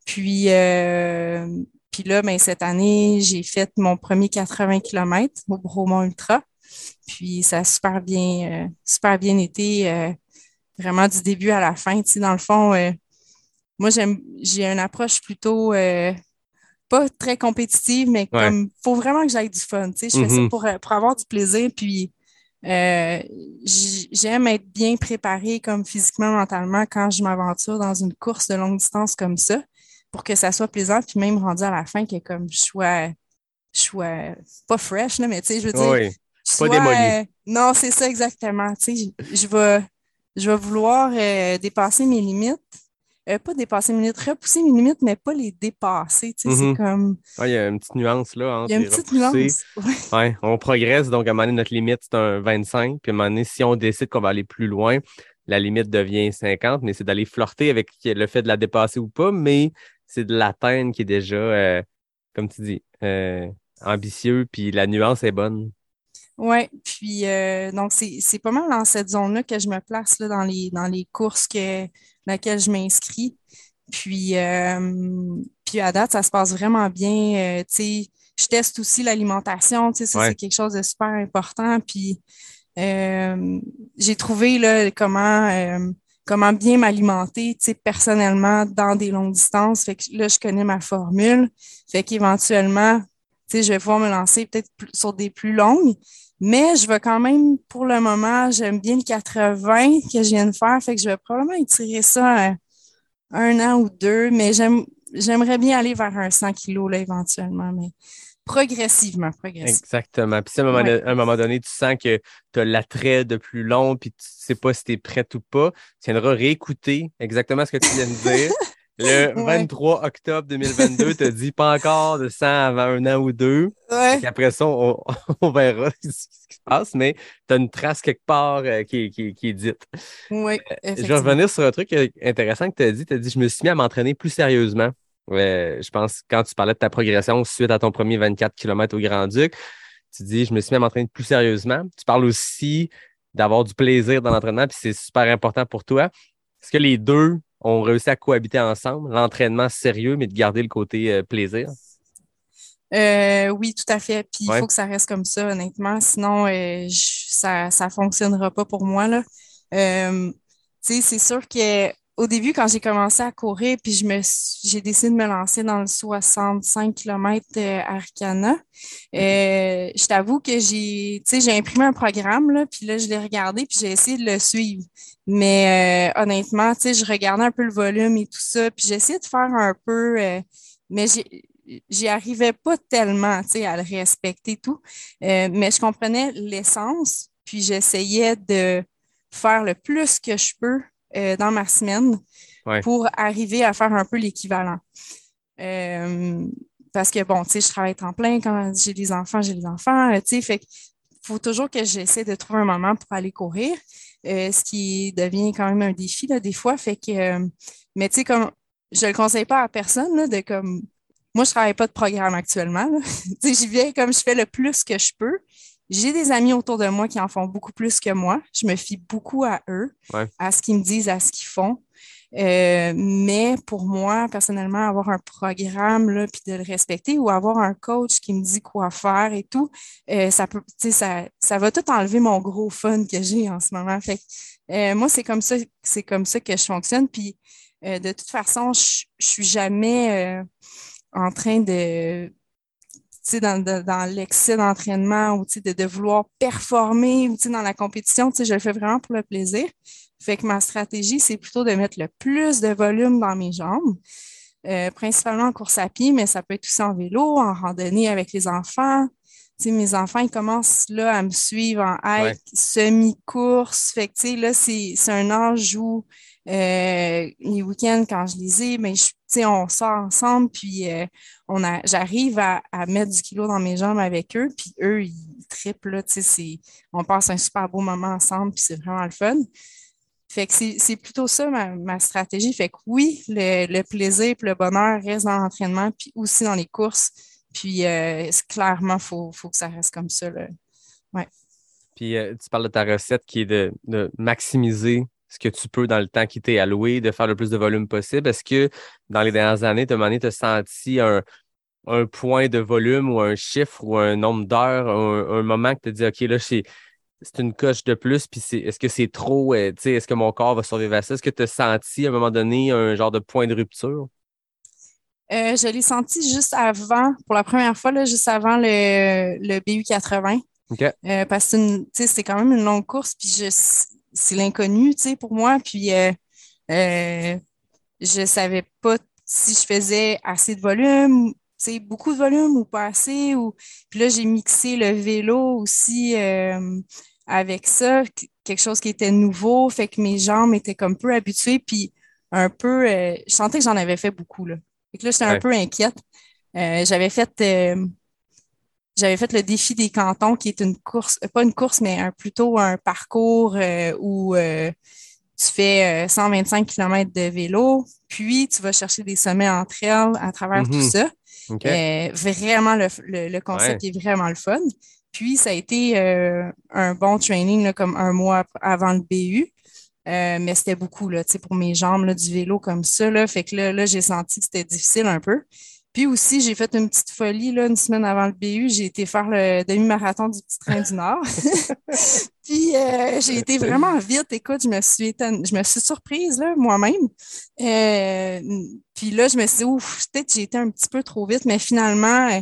Puis, euh, puis là, ben, cette année, j'ai fait mon premier 80 km au Bromont Ultra. Puis ça a super bien, euh, super bien été, euh, vraiment du début à la fin. Tu sais, dans le fond, euh, moi, j'aime, j'ai une approche plutôt euh, pas très compétitive, mais Ouais. comme faut vraiment que j'aille du fun. Tu sais, je fais ça Mhm. pour, euh, pour avoir du plaisir, puis euh, j'aime être bien préparée comme physiquement, mentalement quand je m'aventure dans une course de longue distance comme ça pour que ça soit plaisant, puis même rendu à la fin que comme je sois, je sois pas fresh, là, mais tu sais, je veux dire, Oui. pas démoli. euh, non, c'est ça exactement. Tu sais, je, je vais, je vais vouloir euh, dépasser mes limites. Euh, pas dépasser mes limites, repousser mes limites, mais pas les dépasser. C'est comme. Ouais, il y a une petite nuance là. entre Il y a une petite repousser. nuance. Ouais. Ouais, on progresse, donc à un moment donné, notre limite, c'est un 25. Puis à un moment donné, si on décide qu'on va aller plus loin, la limite devient 50, mais c'est d'aller flirter avec le fait de la dépasser ou pas, mais c'est de l'atteindre qui est déjà, euh, comme tu dis, euh, ambitieux, puis la nuance est bonne. Oui, puis euh, donc c'est c'est pas mal dans cette zone-là que je me place là, dans les dans les courses que laquelle je m'inscris. Puis euh, puis à date, ça se passe vraiment bien. Euh, tu sais, je teste aussi l'alimentation, tu sais, ça Ouais. c'est quelque chose de super important. Puis euh, j'ai trouvé là comment euh, comment bien m'alimenter, tu sais, personnellement dans des longues distances. Fait que là, je connais ma formule. Fait qu'éventuellement, tu sais, je vais pouvoir me lancer peut-être sur des plus longues. Mais je vais quand même, pour le moment, j'aime bien le 80 que je viens de faire. Fait que je vais probablement étirer ça un an ou deux. Mais j'aime, j'aimerais bien aller vers un 100 kilos, là, éventuellement. Mais progressivement, progressivement. Exactement. Puis si à un moment, Ouais. don- à un moment donné, tu sens que tu as l'attrait de plus long, puis tu sais pas si tu es prête ou pas, tu viendras réécouter exactement ce que tu viens de dire. [LAUGHS] Le Ouais. 23 octobre 2022, tu dit pas encore de 100 avant un an ou deux. Ouais. Après ça, on, [LAUGHS] on verra [LAUGHS] ce qui se passe, mais tu as une trace quelque part euh, qui, est- qui est- qui est dite. Oui, Je vais revenir sur un truc euh, intéressant que tu as dit. Tu as dit Je me suis mis à m'entraîner plus sérieusement. Euh, je pense quand tu parlais de ta progression suite à ton premier 24 km au Grand-Duc, tu dis Je me suis mis à m'entraîner plus sérieusement. Tu parles aussi d'avoir du plaisir dans l'entraînement, puis c'est super important pour toi. Est-ce que les deux ont réussi à cohabiter ensemble, l'entraînement sérieux, mais de garder le côté euh, plaisir? Euh, oui, tout à fait. Puis il Ouais. faut que ça reste comme ça, honnêtement. Sinon, euh, je- ça ne fonctionnera pas pour moi. Là. Euh, tu sais, c'est sûr que au début, quand j'ai commencé à courir, puis je me j'ai décidé de me lancer dans le 65 km Arcana, euh, je t'avoue que j'ai, tu sais, j'ai imprimé un programme, là, puis là, je l'ai regardé, puis j'ai essayé de le suivre. Mais euh, honnêtement, tu sais, je regardais un peu le volume et tout ça, puis j'ai essayé de faire un peu, euh, mais j'y arrivais pas tellement, tu sais, à le respecter tout. Euh, mais je comprenais l'essence, puis j'essayais de faire le plus que je peux euh, dans ma semaine Ouais. pour arriver à faire un peu l'équivalent. Euh, parce que, bon, tu sais, je travaille temps plein. Quand j'ai des enfants, j'ai des enfants, euh, tu sais, fait qu'il faut toujours que j'essaie de trouver un moment pour aller courir, euh, ce qui devient quand même un défi, là, des fois. Fait que, mais tu sais, comme, je le conseille pas à personne, là, de comme, moi, je travaille pas de programme actuellement. [LAUGHS] Tu sais, j'y vais comme je fais le plus que je peux. J'ai des amis autour de moi qui en font beaucoup plus que moi. Je me fie beaucoup à eux, Ouais. à ce qu'ils me disent, à ce qu'ils font. Euh, mais pour moi, personnellement, avoir un programme, là, puis de le respecter ou avoir un coach qui me dit quoi faire et tout, euh, ça peut, ça, ça va tout enlever mon gros fun que j'ai en ce moment. Fait euh, moi, c'est comme ça, c'est comme ça que je fonctionne. Puis, de toute façon, je, je suis jamais en train de, dans, dans, dans l'excès d'entraînement ou de, de vouloir performer sais, dans la compétition. Je le fais vraiment pour le plaisir. Fait que ma stratégie, c'est plutôt de mettre le plus de volume dans mes jambes, euh, principalement en course à pied, mais ça peut être aussi en vélo, en randonnée avec les enfants. Tu sais, mes enfants, ils commencent là à me suivre en hike, semi-course. Fait que, tu sais, là, c'est c'est un âge où euh, les week-ends, quand je les ai, sais, on sort ensemble, puis euh, on a, j'arrive à, à mettre du kilo dans mes jambes avec eux, puis eux, ils triplent, là, c'est- on passe un super beau moment ensemble, puis c'est vraiment le fun. Fait que c'est plutôt ça ma, ma stratégie. Fait que oui, le, le plaisir et le bonheur restent dans l'entraînement, puis aussi dans les courses. Puis euh, clairement, il faut, faut que ça reste comme ça. Là. Puis euh, tu parles de ta recette qui est de, de maximiser ce que tu peux dans le temps qui t'est alloué, de faire le plus de volume possible? Est-ce que dans les dernières années, tu as senti un, un point de volume ou un chiffre ou un nombre d'heures, un, un moment que tu te dis, OK, là, c'est une coche de plus, puis est-ce que c'est trop, euh, est-ce que mon corps va survivre à ça? Est-ce que tu as senti à un moment donné un genre de point de rupture? Euh, je l'ai senti juste avant, pour la première fois, là, juste avant le, le BU80. OK. Euh, parce que c'est quand même une longue course, puis je, c'est l'inconnu, tu sais, pour moi. Puis euh, euh, je savais pas si je faisais assez de volume, tu sais, beaucoup de volume ou pas assez. Ou... Puis là, j'ai mixé le vélo aussi euh, avec ça, qu- quelque chose qui était nouveau, fait que mes jambes étaient comme peu habituées, puis un peu, euh, je sentais que j'en avais fait beaucoup, là. Fait que là, j'étais un peu inquiète. Euh, j'avais fait j'avais fait le défi des cantons, qui est une course, euh, pas une course, mais un- plutôt un parcours euh, où euh, tu fais euh, 125 km de vélo, puis tu vas chercher des sommets entre elles à travers tout ça. OK. Euh, vraiment, le, le- le concept est vraiment le fun. Puis, ça a été euh, un bon training, là, comme un mois avant le BU. Euh, mais c'était beaucoup là, pour mes jambes, là, du vélo comme ça. Là, fait que là, là j'ai senti que c'était difficile un peu. Puis aussi, j'ai fait une petite folie là, une semaine avant le BU. J'ai été faire le demi-marathon du Petit Train du Nord. [LAUGHS] Puis euh, j'ai été vraiment vite. Écoute, je me suis je me suis surprise là, moi-même. Euh, puis là, je me suis dit, ouf, peut-être que j'ai été un petit peu trop vite, mais finalement, euh,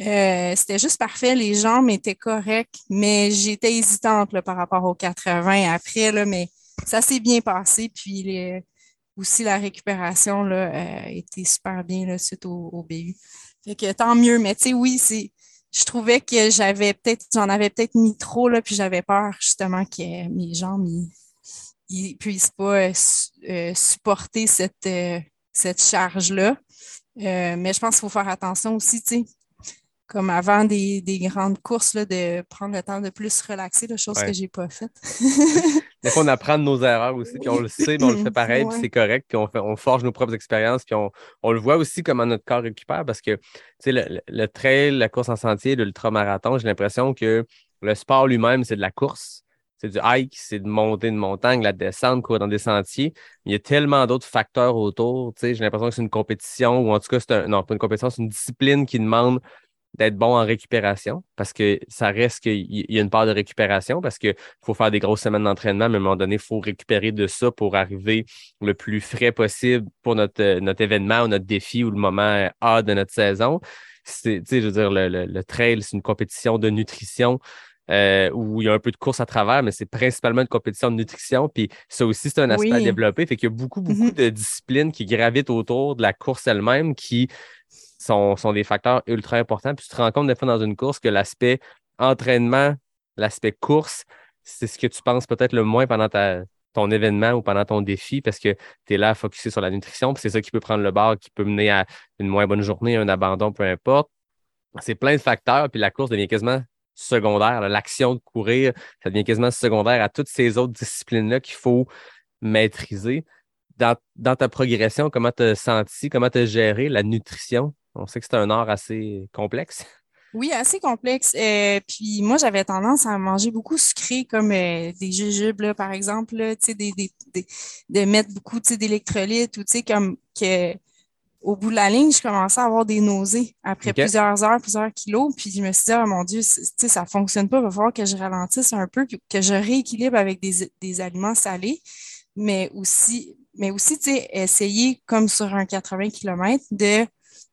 euh, c'était juste parfait. Les jambes étaient correctes, mais j'étais hésitante là, par rapport aux 80 après, là, mais ça s'est bien passé. Puis les- aussi, la récupération là, euh, était super bien là, suite au, au BU. Fait que tant mieux, mais tu sais, oui, c'est. Je trouvais que j'avais peut-être, j'en avais peut-être mis trop, là, puis j'avais peur justement que mes jambes ils, ils puissent pas euh, euh, supporter cette, euh, cette charge-là. Mais je pense qu'il faut faire attention aussi, tu sais, comme avant des, des grandes courses, là, de prendre le temps de plus relaxer, la chose Ouais. que j'ai pas faite. [LAUGHS] Des fois, on apprend de nos erreurs aussi, puis on le sait, mais on le fait pareil, puis Ouais. c'est correct, puis on, fait, on forge nos propres expériences, puis on, on le voit aussi comment notre corps récupère, parce que, tu sais, le, trail, la course en sentier, l'ultramarathon, j'ai l'impression que le sport lui-même, c'est de la course, c'est du hike, c'est de monter une montagne, la descente, courir dans des sentiers. Il y a tellement d'autres facteurs autour, tu sais, j'ai l'impression que c'est une compétition, ou en tout cas, c'est un, non, pas une compétition, c'est une discipline qui demande d'être bon en récupération parce que ça reste qu'il y a une part de récupération parce qu'il faut faire des grosses semaines d'entraînement, mais à un moment donné, il faut récupérer de ça pour arriver le plus frais possible pour notre, euh, notre événement ou notre défi ou le moment A de notre saison. C'est, je veux dire, le, le, le trail, c'est une compétition de nutrition. euh, où il y a un peu de course à travers, mais c'est principalement une compétition de nutrition. Puis ça aussi, c'est un aspect à développer. Fait qu'il y a beaucoup, beaucoup Mhm. de disciplines qui gravitent autour de la course elle-même qui sont, sont des facteurs ultra importants. Puis tu te rends compte des fois dans une course que l'aspect entraînement, l'aspect course, c'est ce que tu penses peut-être le moins pendant ta, ton événement ou pendant ton défi parce que tu es là à focuser sur la nutrition. Puis c'est ça qui peut prendre le bord, qui peut mener à une moins bonne journée, un abandon, peu importe. C'est plein de facteurs, puis la course devient quasiment secondaire. L'action de courir, ça devient quasiment secondaire à toutes ces autres disciplines-là qu'il faut maîtriser. Dans, dans ta progression, comment tu as senti, comment tu as géré la nutrition? On sait que c'est un art assez complexe. Oui, assez complexe. Euh, puis moi, j'avais tendance à manger beaucoup sucré, comme euh, des jujubes, là, par exemple, là, tu sais, des, des, des- de mettre beaucoup d'électrolytes ou comme que au bout de la ligne, je commençais à avoir des nausées après plusieurs heures, plusieurs kilos. Puis je me suis dit, oh mon Dieu, ça fonctionne pas. Il va falloir que je ralentisse un peu, puis que je rééquilibre avec des, des aliments salés, mais aussi, mais aussi, essayer, comme sur un 80 km, de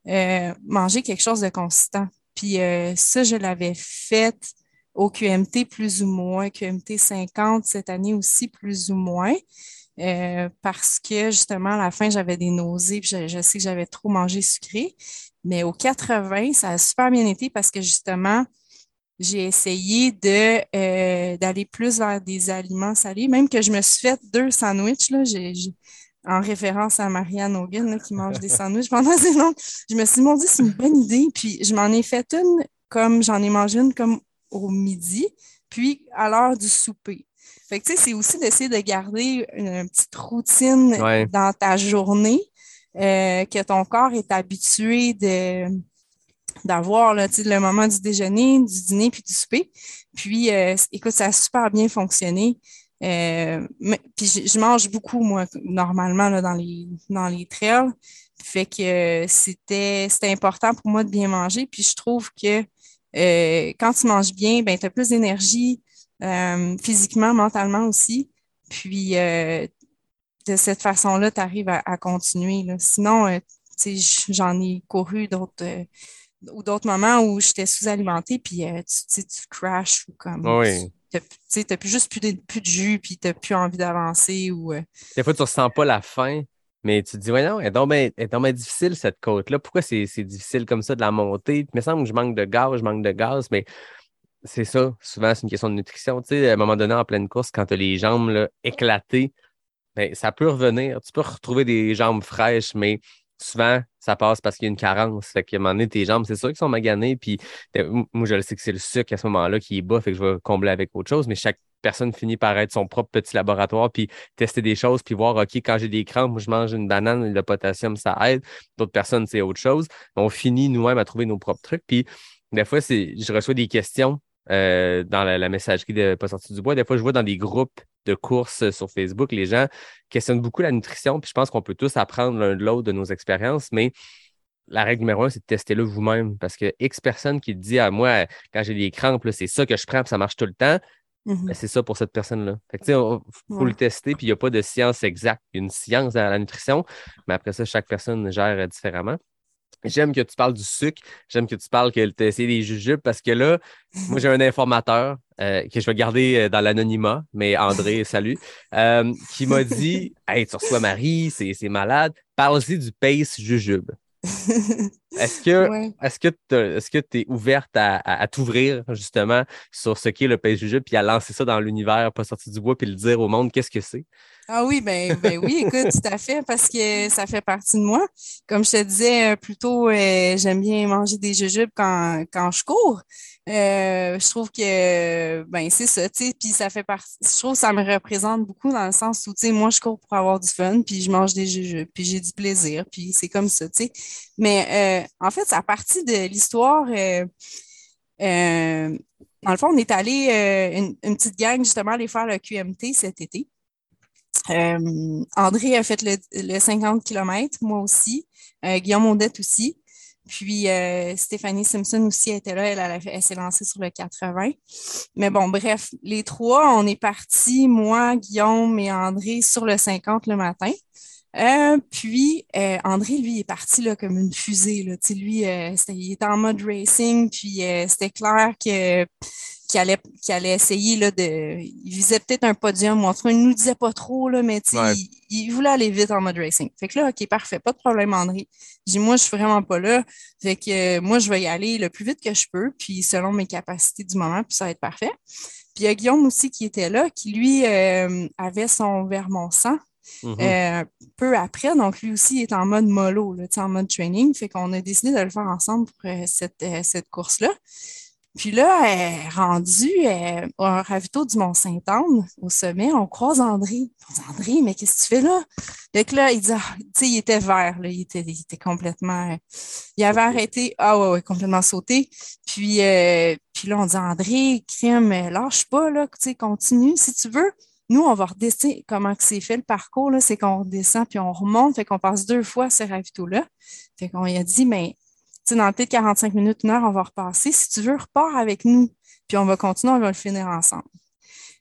euh, manger quelque chose de consistant. Puis euh, ça, je l'avais fait au QMT plus ou moins, QMT 50 cette année aussi plus ou moins, euh, parce que justement, à la fin, j'avais des nausées, puis je, sais que j'avais trop mangé sucré. Mais au 80, ça a super bien été parce que justement, j'ai essayé de d'aller plus vers des aliments salés, même que je me suis fait deux sandwichs, là, j'ai- en référence à Marianne Hogan là, qui mange des sandwichs pendant [LAUGHS] ces longues. Je me suis dit, mon Dieu, c'est une bonne idée. Puis je m'en ai fait une comme j'en ai mangé une comme au midi, puis à l'heure du souper. Fait que tu sais, c'est aussi d'essayer de garder une, une petite routine Ouais. dans ta journée, euh, que ton corps est habitué de d'avoir le moment du déjeuner, du dîner puis du souper. Puis, euh, écoute, ça a super bien fonctionné. Euh, mais- puis, je, mange beaucoup, moi, normalement, là, dans les, dans les trails. Fait que euh, c'était, important pour moi de bien manger. Puis, je trouve que euh, quand tu manges bien, ben, tu as plus d'énergie physiquement, mentalement aussi. Puis, de cette façon-là, tu arrives à, continuer. Sinon, j'en ai couru d'autres. ou d'autres moments où j'étais sous-alimentée, puis tu, tu crashes ou comme. Oui. Tu n'as plus juste plus de, plus de jus, puis tu n'as plus envie d'avancer. ou euh, Des fois, tu ressens pas la faim, mais tu te dis, ouais, non, elle est donc bien, est donc difficile, cette côte-là. Pourquoi c'est difficile comme ça de la monter? Il me semble que je manque de gaz, je manque de gaz, mais c'est ça. Souvent, c'est une question de nutrition. À un moment donné, en pleine course, quand tu as les jambes là, éclatées, ben, ça peut revenir. Tu peux retrouver des jambes fraîches, mais souvent, ça passe parce qu'il y a une carence. Fait qu'à un donné, tes jambes, c'est sûr qu'ils sont maganées. Puis moi, je le sais que c'est le sucre à ce moment-là qui est bas, fait que je vais combler avec autre chose. Mais chaque personne finit par être son propre petit laboratoire, puis tester des choses, puis voir, OK, quand j'ai des crampes, je mange une banane, le potassium, ça aide. D'autres personnes, c'est autre chose. On finit nous-mêmes à trouver nos propres trucs. Puis des fois, je reçois des questions euh, dans la, la messagerie de Pas sorti du bois. Des fois, je vois dans des groupes de courses sur Facebook, les gens questionnent beaucoup la nutrition, puis je pense qu'on peut tous apprendre l'un de l'autre de nos expériences, mais la règle numéro un, c'est de tester le vous-même. Parce que X personne qui dit à moi, quand j'ai des crampes, c'est ça que je prends, puis ça marche tout le temps, mhm. ben, c'est ça pour cette personne-là. Il faut Ouais. le tester, puis il n'y a pas de science exacte. Il y a une science à la nutrition, mais après ça, chaque personne gère différemment. J'aime que tu parles du sucre. J'aime que tu parles que tu as essayé des jujubes parce que là, moi, j'ai un informateur euh, que je vais garder euh, dans l'anonymat, mais André, [LAUGHS] salut, euh, qui m'a dit Hey, tu reçois Marie, c'est c'est malade. Parle-y du pace jujube. [LAUGHS] Est-ce que Ouais. est-ce que t'as- est-ce que tu es ouverte à, à- à t'ouvrir justement sur ce qu'est le jujube puis à lancer ça dans l'univers, pas sorti du bois, puis le dire au monde qu'est-ce que c'est? Ah oui, ben, ben oui, écoute, tout à fait, parce que ça fait partie de moi. Comme je te disais euh, plus tôt, euh, j'aime bien manger des jujubes quand, quand je cours. Euh, je trouve que, ben, c'est ça, tu sais, puis ça fait partie, je trouve que ça me représente beaucoup dans le sens où, tu sais, moi, je cours pour avoir du fun, puis je mange des jujubes, puis j'ai du plaisir, puis c'est comme ça, tu sais. Mais euh, en fait, c'est à partir de l'histoire, euh, euh, dans le fond, on est allé, euh, une, petite gang, justement, aller faire le QMT cet été. Euh, André a fait le, le 50 km, moi aussi. Euh, Guillaume Audette aussi. Puis euh, Stéphanie Simpson aussi était là, elle, a elle s'est lancée sur le 80. Mais bon, bref, les trois, on est partis, moi, Guillaume et André, sur le 50 le matin. Euh, puis euh, André, lui, est parti là, comme une fusée. Là. Tu sais, Lui, euh, c'était- il était en mode racing, puis euh, c'était clair que qu'il allait, qu'il allait essayer là, de. Il visait peut-être un podium, ou en tout cas, il ne nous disait pas trop, là, mais tu sais, Ouais. il, il voulait aller vite en mode racing. Fait que là, OK, parfait, pas de problème, André. J'ai moi, je suis vraiment pas là. Fait que euh, moi, je vais y aller le plus vite que je peux, puis selon mes capacités du moment, puis ça va être parfait. Puis il y a Guillaume aussi qui était là, qui lui euh, avait son Vermont 100 Mhm. euh, peu après. Donc, lui aussi est en mode mollo, là, en mode training. Fait qu'on a décidé de le faire ensemble pour euh, cette, euh, cette course-là. Puis là, rendu euh, au ravito du Mont-Saint-Anne, au sommet, on croise André. On dit André, mais qu'est-ce que tu fais là? Fait que là, il dit, ah, il était vert, là, il était, il était complètement. il avait arrêté, ah ouais, ouais, complètement sauté. Puis, puis là, on dit André, crème, euh, lâche pas, là, continue si tu veux. Nous, on va redescendre. Comment que c'est fait le parcours, c'est qu'on redescend puis on remonte, fait qu'on passe deux fois ce ravito-là. Fait qu'on lui a dit, mais tu sais, dans peut-être 45 minutes, une heure, on va repasser. Si tu veux, repars avec nous. Puis on va continuer, on va le finir ensemble.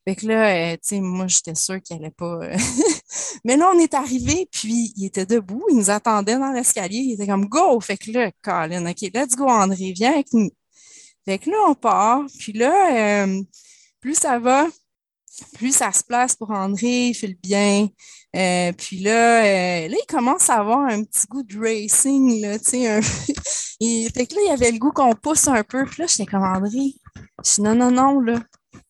Fait que là, euh, tu sais, moi, j'étais sûre qu'il allait pas. euh, [LAUGHS] Mais là, on est arrivé, puis il était debout, il nous attendait dans l'escalier, il était comme go! Fait que là, Colin, OK, let's go, André, viens avec nous. Fait que là, on part, puis là, euh, plus ça va, plus ça se place pour André, il file bien. Euh, puis là, euh, là, il commence à avoir un petit goût de racing, là, tu sais. un- Et [LAUGHS] fait que là, il avait le goût qu'on pousse un peu. Puis là, j'étais comme André. Je dis non, non, non, là.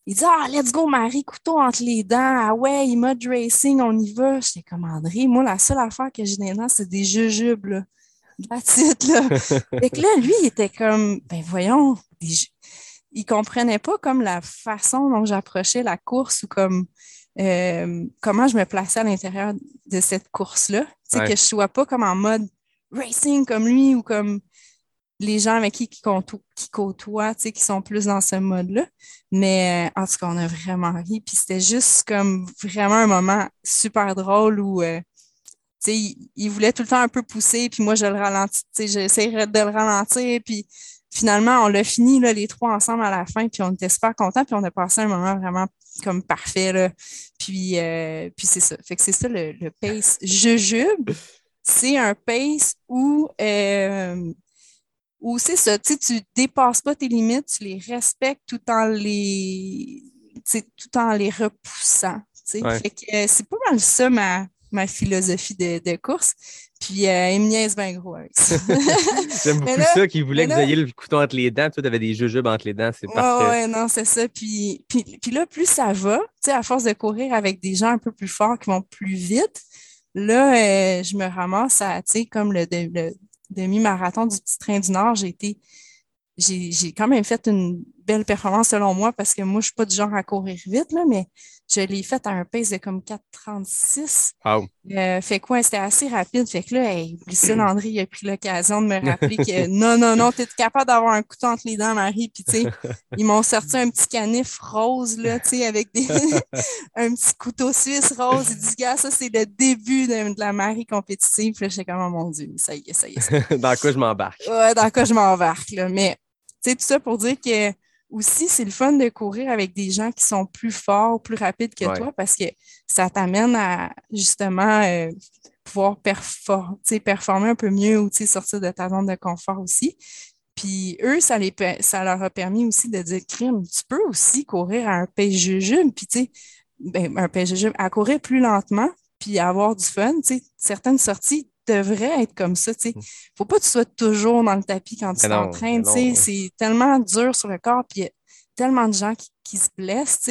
Il dit Ah, let's go, Marie, couteau entre les dents. Ah ouais, il mode racing, on y va. J'étais comme André. Moi, la seule affaire que j'ai dents, c'est des jujubes, là. That's it, là. [LAUGHS] fait que là, lui, il était comme Ben voyons, des ju- il comprenait pas comme la façon dont j'approchais la course ou comme euh, comment je me plaçais à l'intérieur de cette course-là. Tu sais, Ouais. que je sois pas comme en mode racing comme lui ou comme les gens avec qui qui, qui côtoient, tu sais, qui sont plus dans ce mode-là. Mais euh, en tout cas, on a vraiment ri. Puis c'était juste comme vraiment un moment super drôle où euh, tu sais, il, il voulait tout le temps un peu pousser, puis moi, je le ralentis, j'essaierais de le ralentir, puis finalement, on l'a fini, là, les trois ensemble à la fin, puis on était super contents, puis on a passé un moment vraiment comme parfait, là. Puis, euh, puis c'est ça. Fait que c'est ça, le, le pace jujube. C'est un pace où euh, où c'est ça, tu tu dépasses pas tes limites, tu les respectes tout en les, tout en les repoussant. tu sais. Ouais. Fait que euh, c'est pas mal ça ma, ma philosophie de, de course. Puis euh, il me niaise bien gros avec [LAUGHS] ça. J'aime beaucoup là- ça, qui voulait que vous ayez le couteau entre les dents. Toi, tu avais des jujubes entre les dents. C'est Ouais, parfait. ouais, non, c'est ça. Puis, puis, puis là, plus ça va, tu sais, à force de courir avec des gens un peu plus forts qui vont plus vite, là, euh, je me ramasse à, tu sais, comme le, le demi-marathon du Petit Train du Nord, j'ai été, j'ai, quand même fait une belle performance selon moi parce que moi, je suis pas du genre à courir vite, là, mais je l'ai fait à un pace de comme 4,36. Wow. Euh, fait quoi, c'était assez rapide. Fait que là, hey, Lucille il a pris l'occasion de me rappeler que [LAUGHS] non, non, non, tu es capable d'avoir un couteau entre les dents, Marie? Puis, tu sais, ils m'ont sorti un petit canif rose, là, tu sais, avec des... [LAUGHS] un petit couteau suisse rose. Ils disent, gars, ça, c'est le début de, de la Marie compétitive. Puis là, j'étais comme, oh mon Dieu, ça y est, ça y est. ça y est. [LAUGHS] Dans quoi je m'embarque? Ouais, dans quoi je m'embarque, là. Mais, tu sais, tout ça pour dire que aussi, c'est le fun de courir avec des gens qui sont plus forts, plus rapides que Ouais. toi parce que ça t'amène à, justement, euh, pouvoir performer un peu mieux ou, sortir de ta zone de confort aussi. Puis eux, ça, les, ça leur a permis aussi de dire, crime, tu peux aussi courir à un jujube, puis tu sais, ben, un jujube, à courir plus lentement, puis avoir du fun, tu sais, certaines sorties devraient être comme ça, tu sais. Faut pas que tu sois toujours dans le tapis quand tu t'entraînes. C'est tellement dur sur le corps, puis il y a tellement de gens qui, qui se blessent,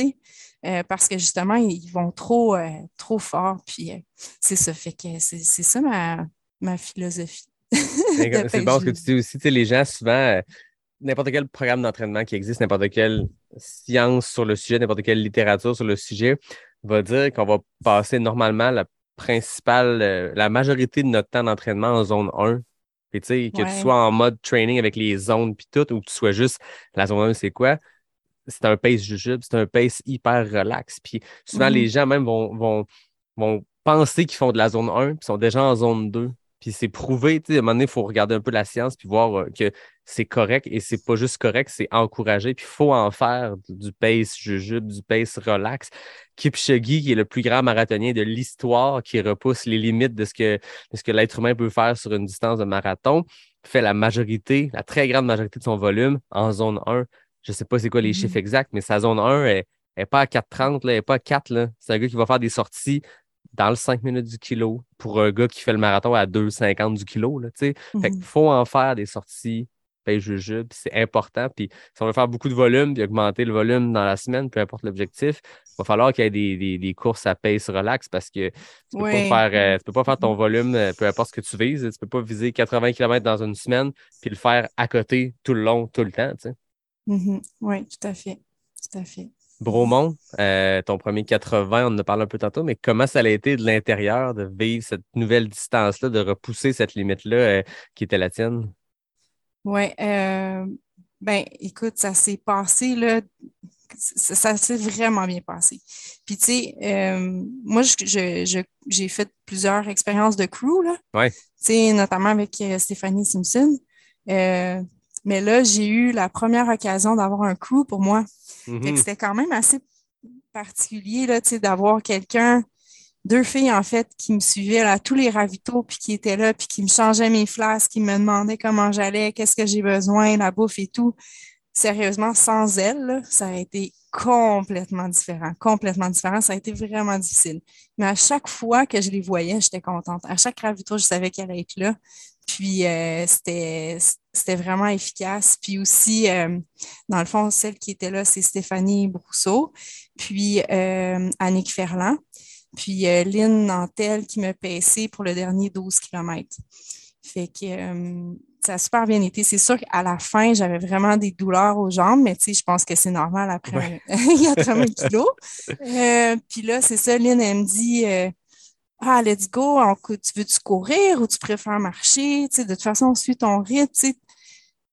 euh, parce que justement, ils vont trop, euh, trop fort, puis euh, c'est ça. Fait que c'est ça ma, ma philosophie. [LAUGHS] C'est bon ce que tu dis aussi. Les gens, souvent, n'importe quel programme d'entraînement qui existe, n'importe quelle science sur le sujet, n'importe quelle littérature sur le sujet, va dire qu'on va passer normalement la principale, euh, la majorité de notre temps d'entraînement en zone 1. Puis, tu sais, que Ouais. tu sois en mode training avec les zones puis tout, ou que tu sois juste la zone 1, c'est quoi? C'est un pace jujube, c'est un pace hyper relax. Puis souvent, les gens même vont, vont, vont penser qu'ils font de la zone 1, puis sont déjà en zone 2. Puis c'est prouvé, tu sais, à un moment donné, il faut regarder un peu la science puis voir euh, que c'est correct et c'est pas juste correct, c'est encouragé. Puis il faut en faire du- pace jujube, du pace relax. Kipchoge, qui est le plus grand marathonien de l'histoire, qui repousse les limites de ce que, de ce que l'être humain peut faire sur une distance de marathon, fait la majorité, la très grande majorité de son volume en zone 1. Je sais pas c'est quoi les Mhm. chiffres exacts, mais sa zone 1 est, est pas à 4,30, là, elle est pas à 4. là. C'est un gars qui va faire des sorties dans le 5 minutes du kilo pour un gars qui fait le marathon à 2,50 du kilo. Là, tu sais. Fait Mhm. qu'il faut en faire des sorties pace jujube, puis c'est important. Puis si on veut faire beaucoup de volume, puis augmenter le volume dans la semaine, peu importe l'objectif, il va falloir qu'il y ait des, des- des courses à pace relax parce que tu peux, pas, faire, euh, peux pas faire ton volume, euh, peu importe ce que tu vises. Tu peux pas viser 80 km dans une semaine, puis le faire à côté tout le long, tout le temps. tu sais. Mhm. Oui, tout à fait. Tout à fait. Bromont, euh, ton premier 80, on en a parlé un peu tantôt, mais comment ça a été de l'intérieur de vivre cette nouvelle distance-là, de repousser cette limite-là euh, qui était la tienne? Oui, euh, ben écoute, ça s'est passé là, ça, ça s'est vraiment bien passé. Puis tu sais, euh, moi je, je- je- j'ai fait plusieurs expériences de crew là, Ouais. tu sais, notamment avec Stéphanie Simpson. Mais là, j'ai eu la première occasion d'avoir un crew pour moi. Mhm. c'était quand même assez particulier d'avoir quelqu'un, deux filles en fait, qui me suivaient là, à tous les ravitaux, puis qui étaient là, puis qui me changeaient mes flasques, qui me demandaient comment j'allais, qu'est-ce que j'ai besoin, la bouffe et tout. Sérieusement, sans elles, là, ça a été complètement différent, complètement différent. Ça a été vraiment difficile. Mais à chaque fois que je les voyais, j'étais contente. À chaque ravito, je savais qu'elle allait être là. Puis euh, c'était c'était vraiment efficace. Puis aussi, euh, dans le fond, celle qui était là, c'est Stéphanie Brousseau, puis euh, Annick Ferland, puis euh, Lynn Nantel qui me paissait pour le dernier 12 km. Fait que euh, ça a super bien été. C'est sûr qu'à la fin, j'avais vraiment des douleurs aux jambes, mais tu sais, je pense que c'est normal après un [LAUGHS] 80 kilos. Puis là, c'est ça, Lynn, elle me dit Ah, let's go, tu veux-tu courir ou tu préfères marcher? Tu sais, de toute façon, on suit ton rythme. Tu sais.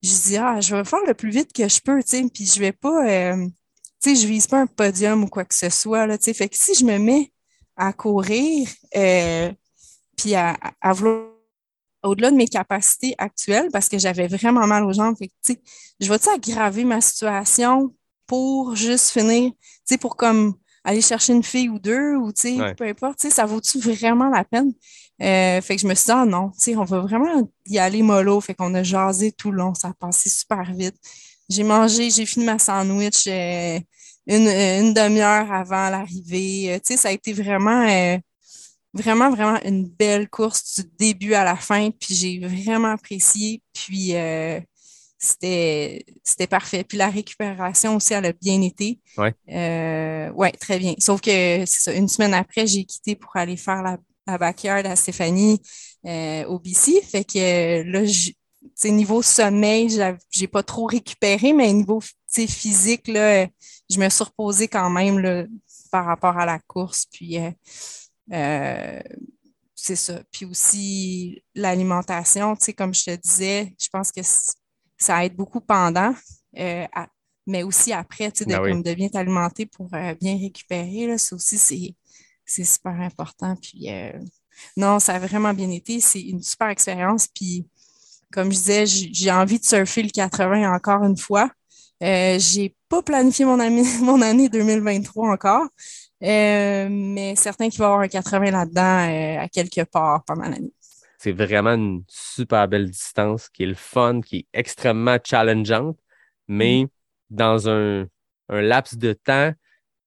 Je dis Ah, je vais faire le plus vite que je peux, tu sais, puis je vais pas, euh, tu sais, je vise pas un podium ou quoi que ce soit. Là, tu sais. fait que si je me mets à courir, euh, puis à, à- vouloir au-delà de mes capacités actuelles, parce que j'avais vraiment mal aux jambes. Fait que, je vais-tu aggraver ma situation pour juste finir, tu sais, pour comme aller chercher une fille ou deux, ou tu sais, Ouais. peu importe, tu sais, ça vaut-tu vraiment la peine? Euh, fait que je me suis dit, ah non, tu sais, on va vraiment y aller mollo. Fait qu'on a jasé tout le long, ça a passé super vite. J'ai mangé, j'ai fini ma sandwich euh, une, une demi-heure avant l'arrivée. Euh, tu sais, ça a été vraiment, euh, vraiment, vraiment une belle course du début à la fin. Puis j'ai vraiment apprécié. Puis euh, c'était, parfait. Puis la récupération aussi, elle a bien été. Ouais. Euh, ouais, très bien. Sauf que c'est ça, une semaine après, j'ai quitté pour aller faire la, la backyard à Stéphanie euh, au BC. Fait que euh, là, niveau sommeil, j'ai pas trop récupéré, mais niveau physique, là, je me suis reposée quand même là, par rapport à la course. Puis euh, c'est ça. Puis aussi l'alimentation, tu sais, comme je te disais, je pense que ça aide beaucoup pendant, euh, à- mais aussi après, tu sais, de, Ben oui. comme de bien t'alimenter pour euh, bien récupérer. Là, ça aussi, c'est, c'est super important. Puis euh, non, ça a vraiment bien été. C'est une super expérience. Puis comme je disais, j'ai envie de surfer le 80 encore une fois. J'ai pas planifié mon, année- [LAUGHS] mon année 2023 encore, mais certain qu'il va y avoir un 80 là-dedans à quelque part pendant l'année. C'est vraiment une super belle distance qui est le fun, qui est extrêmement challengeante, mais Mm. dans un, un laps de temps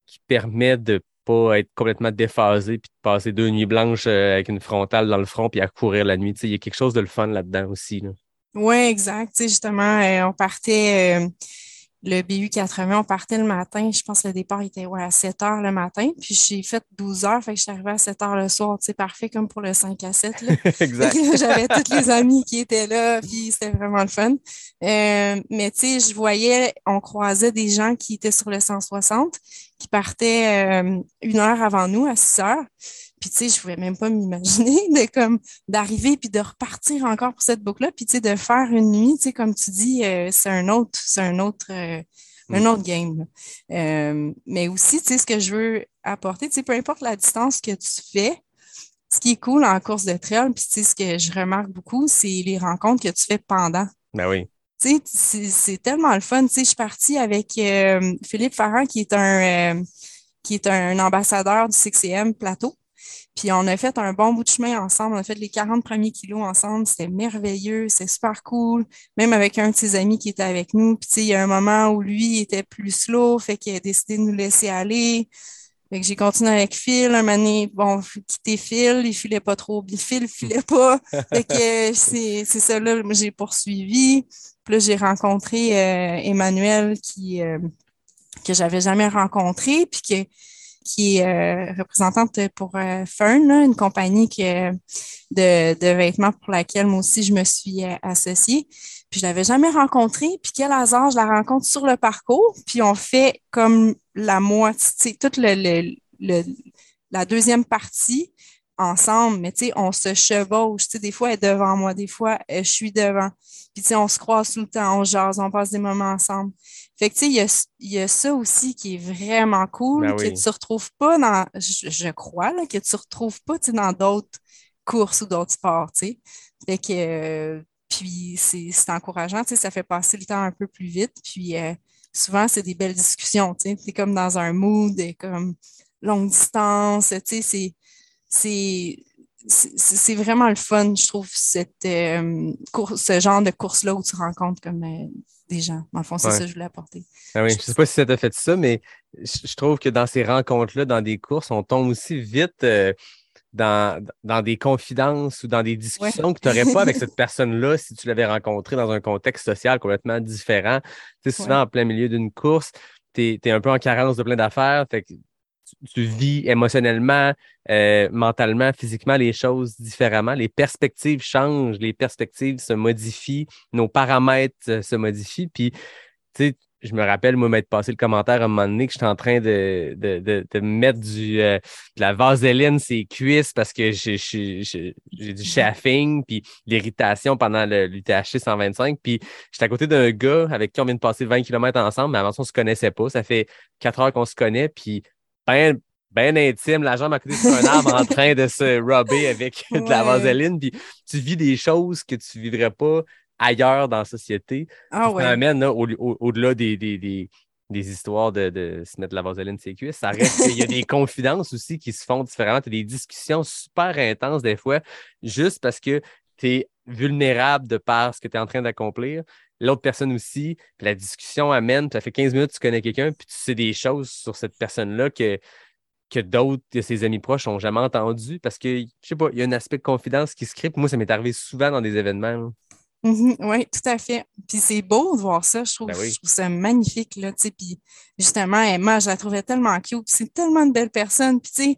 qui permet de pas être complètement déphasé puis de passer deux nuits blanches euh, avec une frontale dans le front puis à courir la nuit. Il y a quelque chose de le fun là-dedans aussi. là. Oui, exact. Justement, euh, on partait, euh, le BU 80, on partait le matin. Je pense que le départ était ouais, à 7 heures le matin. Puis j'ai fait 12 heures, fait que je suis arrivée à 7 heures le soir. Sais, parfait comme pour le 5 à 7. [LAUGHS] Là. exact. J'avais tous les [LAUGHS] amis qui étaient là, puis c'était vraiment le fun. Euh, mais tu sais, je voyais, on croisait des gens qui étaient sur le 160, qui partaient euh, une heure avant nous, à 6 heures. Puis tu sais, je pouvais même pas m'imaginer [LAUGHS] de comme d'arriver puis de repartir encore pour cette boucle-là, puis tu sais, de faire une nuit, tu sais, comme tu dis, euh, c'est un autre, c'est un autre, euh, un autre game. Euh, mais aussi, tu sais, ce que je veux apporter, tu sais, peu importe la distance que tu fais, ce qui est cool en course de trail, puis tu sais, ce que je remarque beaucoup, c'est les rencontres que tu fais pendant. Ben oui. Tu sais, c'est tellement le fun. Tu sais, je suis partie avec euh, Philippe Farran, qui est un, euh, qui est un ambassadeur du 6CM Plateau. Puis on a fait un bon bout de chemin ensemble. On a fait les 40 premiers kilos ensemble. C'était merveilleux, c'est super cool. Même avec un de ses amis qui était avec nous. Puis tu sais, il y a un moment où lui était plus slow, fait qu'il a décidé de nous laisser aller. Fait que j'ai continué avec Phil. Un moment donné, bon, quitté Phil, il filait pas trop. Phil filait [LAUGHS] pas. Fait que c'est c'est ça là, j'ai poursuivi. Puis là, j'ai rencontré euh, Emmanuel qui euh, que j'avais jamais rencontré, puis que qui est euh, représentante pour euh, Fern, une compagnie de, de vêtements pour laquelle moi aussi je me suis euh, associée. Puis je l'avais jamais rencontrée. Puis quel hasard, je la rencontre sur le parcours. Puis on fait comme la moitié, toute le, la deuxième partie ensemble. Mais tu sais, on se chevauche. Tu sais, des fois, elle est devant moi, des fois, je suis devant. Puis tu sais, on se croise tout le temps, on jase, on passe des moments ensemble. Fait que tu sais, il y a, il y a ça aussi qui est vraiment cool, Ben oui. que tu ne retrouves pas dans, je, je crois, là, que tu ne retrouves pas dans d'autres courses ou d'autres sports, tu sais. Fait que, euh, puis c'est encourageant, tu sais, ça fait passer le temps un peu plus vite. Puis euh, souvent, c'est des belles discussions, tu sais. T'es comme dans un mood, de comme longue distance, tu sais, c'est c'est c'est c'est vraiment le fun, je trouve, cette, euh, course, ce genre de course-là où tu rencontres comme euh, des gens. Le fond, c'est Ouais. ça que je voulais apporter. Ah oui, je sais pas si ça t'a fait ça, mais je trouve que dans ces rencontres-là, dans des courses, on tombe aussi vite euh, dans, dans des confidences ou dans des discussions que tu n'aurais pas avec cette [LAUGHS] personne-là si tu l'avais rencontrée dans un contexte social complètement différent. Tu sais, souvent, Ouais. en plein milieu d'une course, tu es, un peu en carence de plein d'affaires. Fait que tu, vis émotionnellement, euh, mentalement, physiquement les choses différemment. Les perspectives changent, les perspectives se modifient, nos paramètres euh, se modifient. Puis, tu sais, je me rappelle, moi, m'être passé le commentaire à un moment donné que j'étais en train de, de, de, de mettre du, euh, de la vaseline sur les cuisses parce que j'ai j'ai- j'ai- du chafing, puis l'irritation pendant le l'UTHC 125. Puis j'étais à côté d'un gars avec qui on vient de passer 20 km ensemble, mais avant ça, on se connaissait pas. Ça fait quatre heures qu'on se connaît, puis ben, ben intime, la jambe à côté sur un arbre en train de se rubber avec [LAUGHS] de la vaseline. Puis tu vis des choses que tu vivrais pas ailleurs dans la société Ah ça ouais. amène là, au- au- au-delà des, des, des, des histoires de, de se mettre de la vaseline ses cuisses. Ça reste qu'il y a des [LAUGHS] confidences aussi qui se font différemment. Tu as des discussions super intenses des fois, juste parce que tu es vulnérable de par ce que tu es en train d'accomplir. L'autre personne aussi, puis la discussion amène, ça fait 15 minutes, tu connais quelqu'un, puis tu sais des choses sur cette personne-là que, que d'autres de ses amis proches n'ont jamais entendu parce que, je sais pas, il y a un aspect de confidence qui se crée. Puis moi, ça m'est arrivé souvent dans des événements. Mhm, oui, tout à fait. Puis c'est beau de voir ça. Je trouve, Ben oui. je trouve ça magnifique. Là, tu sais. puis justement, Emma, je la trouvais tellement cute. puis C'est tellement une belle personne. Puis tu sais,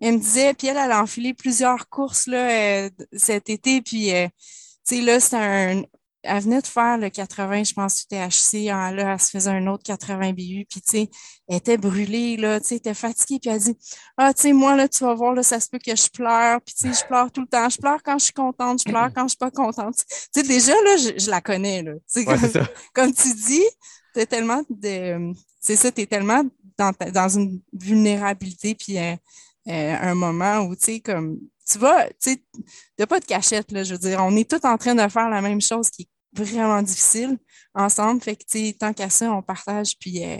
elle me disait, puis elle, elle a enfilé plusieurs courses là, euh, cet été. Puis euh, tu sais, là, c'est un. Elle venait de faire le 80, je pense, THC. Ah, là, elle se faisait un autre 80 BU. Puis, tu sais, elle était brûlée, là, tu sais, elle était fatiguée. Puis, elle dit Ah, tu sais, moi, là, tu vas voir, là, ça se peut que je pleure. Puis, tu sais, je pleure tout le temps. Je pleure quand je suis contente. Je pleure quand je suis pas contente. Tu sais, déjà, là, je, je la connais, là. Tu sais, Ouais, comme, c'est ça. comme tu dis, t'es tellement de. C'est ça, t'es tellement dans, ta- dans une vulnérabilité. Puis, euh, euh, un moment où, tu sais, comme. Tu vas, tu sais, t'as pas de cachette, là. Je veux dire, on est tous en train de faire la même chose qui est vraiment difficile ensemble. Fait que, tant qu'à ça, on partage, puis euh,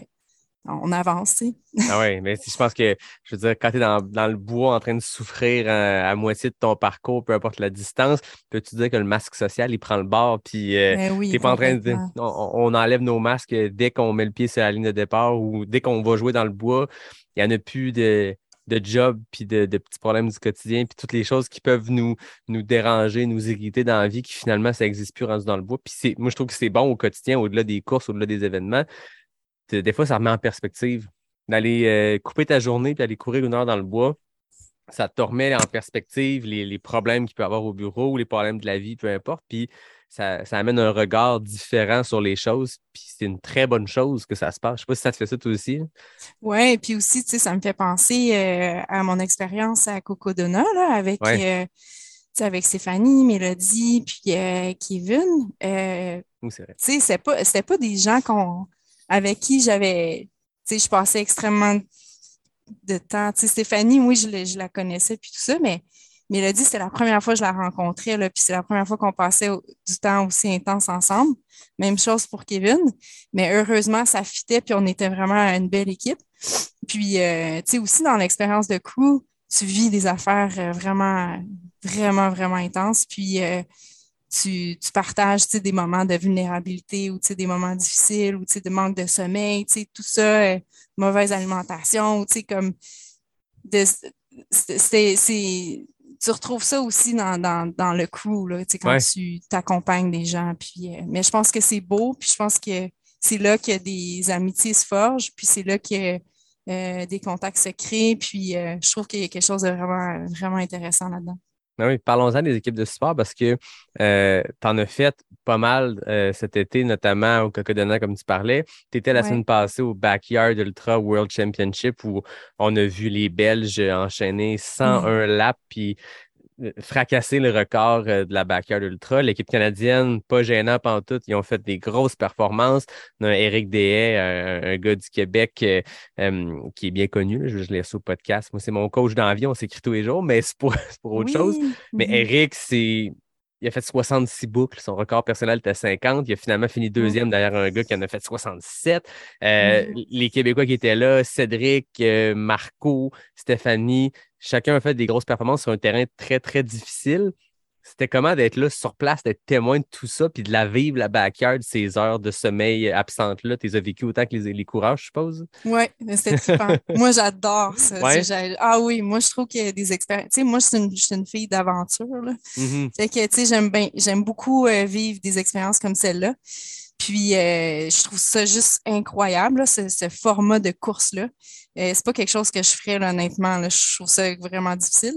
on avance. Ah oui, mais je pense que, je veux dire, quand tu es dans, dans le bois en train de souffrir à, à moitié de ton parcours, peu importe la distance, peux-tu dire que le masque social, il prend le bord, puis euh, Ben oui, t'es pas en train de on, on enlève nos masques dès qu'on met le pied sur la ligne de départ ou dès qu'on va jouer dans le bois, il n'y en a plus de, de job, puis de, de petits problèmes du quotidien, puis toutes les choses qui peuvent nous, nous déranger, nous irriter dans la vie, qui finalement, ça n'existe plus rendu dans le bois. Puis moi, je trouve que c'est bon au quotidien, au-delà des courses, au-delà des événements. De- Des fois, ça remet en perspective. D'aller euh, couper ta journée puis aller courir une heure dans le bois, ça te remet en perspective les, les problèmes qu'il peut y avoir au bureau ou les problèmes de la vie, peu importe. Puis ça, ça amène un regard différent sur les choses. Puis c'est une très bonne chose que ça se passe. Je sais pas si ça te fait ça toi aussi. là. Oui, puis aussi, tu sais, ça me fait penser euh, à mon expérience à Cocodona, là, avec, Ouais. euh, tu sais, avec Stéphanie, Mélodie, puis euh, Kevin. Euh, Oui, c'est vrai. tu sais, c'était pas, pas des gens qu'on, avec qui j'avais, tu sais, je passais extrêmement de temps. Tu sais, Stéphanie, oui, je, la- je la connaissais, puis tout ça, mais Mélodie, c'était la première fois que je la rencontrais, là, puis c'est la première fois qu'on passait du temps aussi intense ensemble. Même chose pour Kevin, mais heureusement, ça fitait, puis on était vraiment une belle équipe. Puis, euh, tu sais, aussi dans l'expérience de crew, tu vis des affaires euh, vraiment, vraiment, vraiment intenses, puis euh, tu, tu partages, des moments de vulnérabilité ou, tu sais, des moments difficiles ou, tu sais, de manque de sommeil, tu sais, tout ça, euh, mauvaise alimentation, ou, tu sais, comme, de, c'est- c'est- tu retrouves ça aussi dans, dans, dans le crew, là, tu sais, quand Ouais. tu t'accompagnes des gens, puis, euh, mais je pense que c'est beau, puis je pense que c'est là que des amitiés se forgent, puis c'est là que euh, des contacts se créent, puis euh, je trouve qu'il y a quelque chose de vraiment, vraiment intéressant là-dedans. Ben oui, parlons-en des équipes de sport parce que tu en as fait pas mal euh, cet été, notamment au Cocodona, comme tu parlais. Tu étais la Ouais. semaine passée au Backyard Ultra World Championship où on a vu les Belges enchaîner 101 laps puis euh, fracasser le record euh, de la Backyard Ultra. L'équipe canadienne, pas gênant tout, ils ont fait des grosses performances. On a Eric Dehaye, un, un gars du Québec euh, euh, qui est bien connu. Je, je l'ai reçu au podcast. Moi, c'est mon coach d'envie. On s'écrit tous les jours, mais c'est pour, [LAUGHS] autre Oui. chose. Mais Mhm. Eric, c'est. Il a fait 66 boucles. Son record personnel était 50. Il a finalement fini deuxième derrière un gars qui en a fait 67. Euh, Mhm. Les Québécois qui étaient là, Cédric, euh, Marco, Stéphanie, chacun a fait des grosses performances sur un terrain très, très difficile. C'était comment d'être là sur place, d'être témoin de tout ça, puis de la vivre, la backyard, ces heures de sommeil absentes-là? Tu les as vécues autant que les, les coureurs, je suppose? Oui, c'était trippant. [LAUGHS] moi, j'adore ça. Ouais? Ah oui, moi, je trouve qu'il y a des expériences. Tu sais, moi, je suis une, je suis une fille d'aventure. Mhm. Fait que, tu sais, j'aime bien, j'aime beaucoup euh, vivre des expériences comme celle-là. Puis, euh, je trouve ça juste incroyable, là, ce, ce format de course-là. Euh, c'est pas quelque chose que je ferais, là, honnêtement. Là. Je trouve ça vraiment difficile.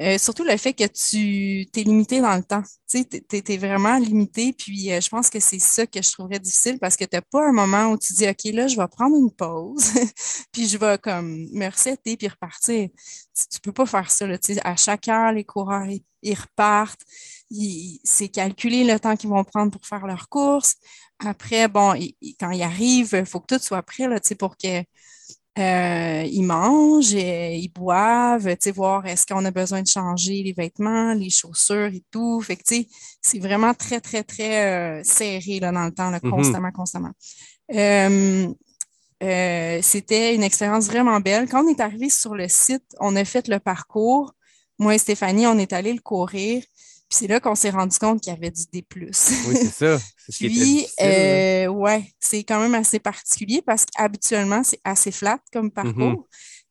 Euh, surtout le fait que tu t'es limité dans le temps. Tu sais, t'es, vraiment limité. Puis, euh, je pense que c'est ça que je trouverais difficile parce que t'as pas un moment où tu dis, OK, là, je vais prendre une pause. [LAUGHS] puis, je vais comme me resetter puis repartir. Tu, tu peux pas faire ça, là. À chaque heure, les coureurs, ils, ils repartent. C'est calculé le temps qu'ils vont prendre pour faire leur course. Après, bon, quand ils arrivent, il faut que tout soit prêt là, pour que euh, ils mangent, et, ils boivent, tu sais, voir est-ce qu'on a besoin de changer les vêtements, les chaussures et tout. Fait que, tu sais, c'est vraiment très, très, très euh, serré là, dans le temps, là, Mhm. constamment, constamment. Euh, euh, c'était une expérience vraiment belle. Quand on est arrivé sur le site, on a fait le parcours. Moi et Stéphanie, on est allé le courir. Puis c'est là qu'on s'est rendu compte qu'il y avait du D+. Oui, c'est ça. [LAUGHS] C'est ce Puis, euh, ouais, c'est quand même assez particulier parce qu'habituellement, c'est assez flat comme parcours. Mhm.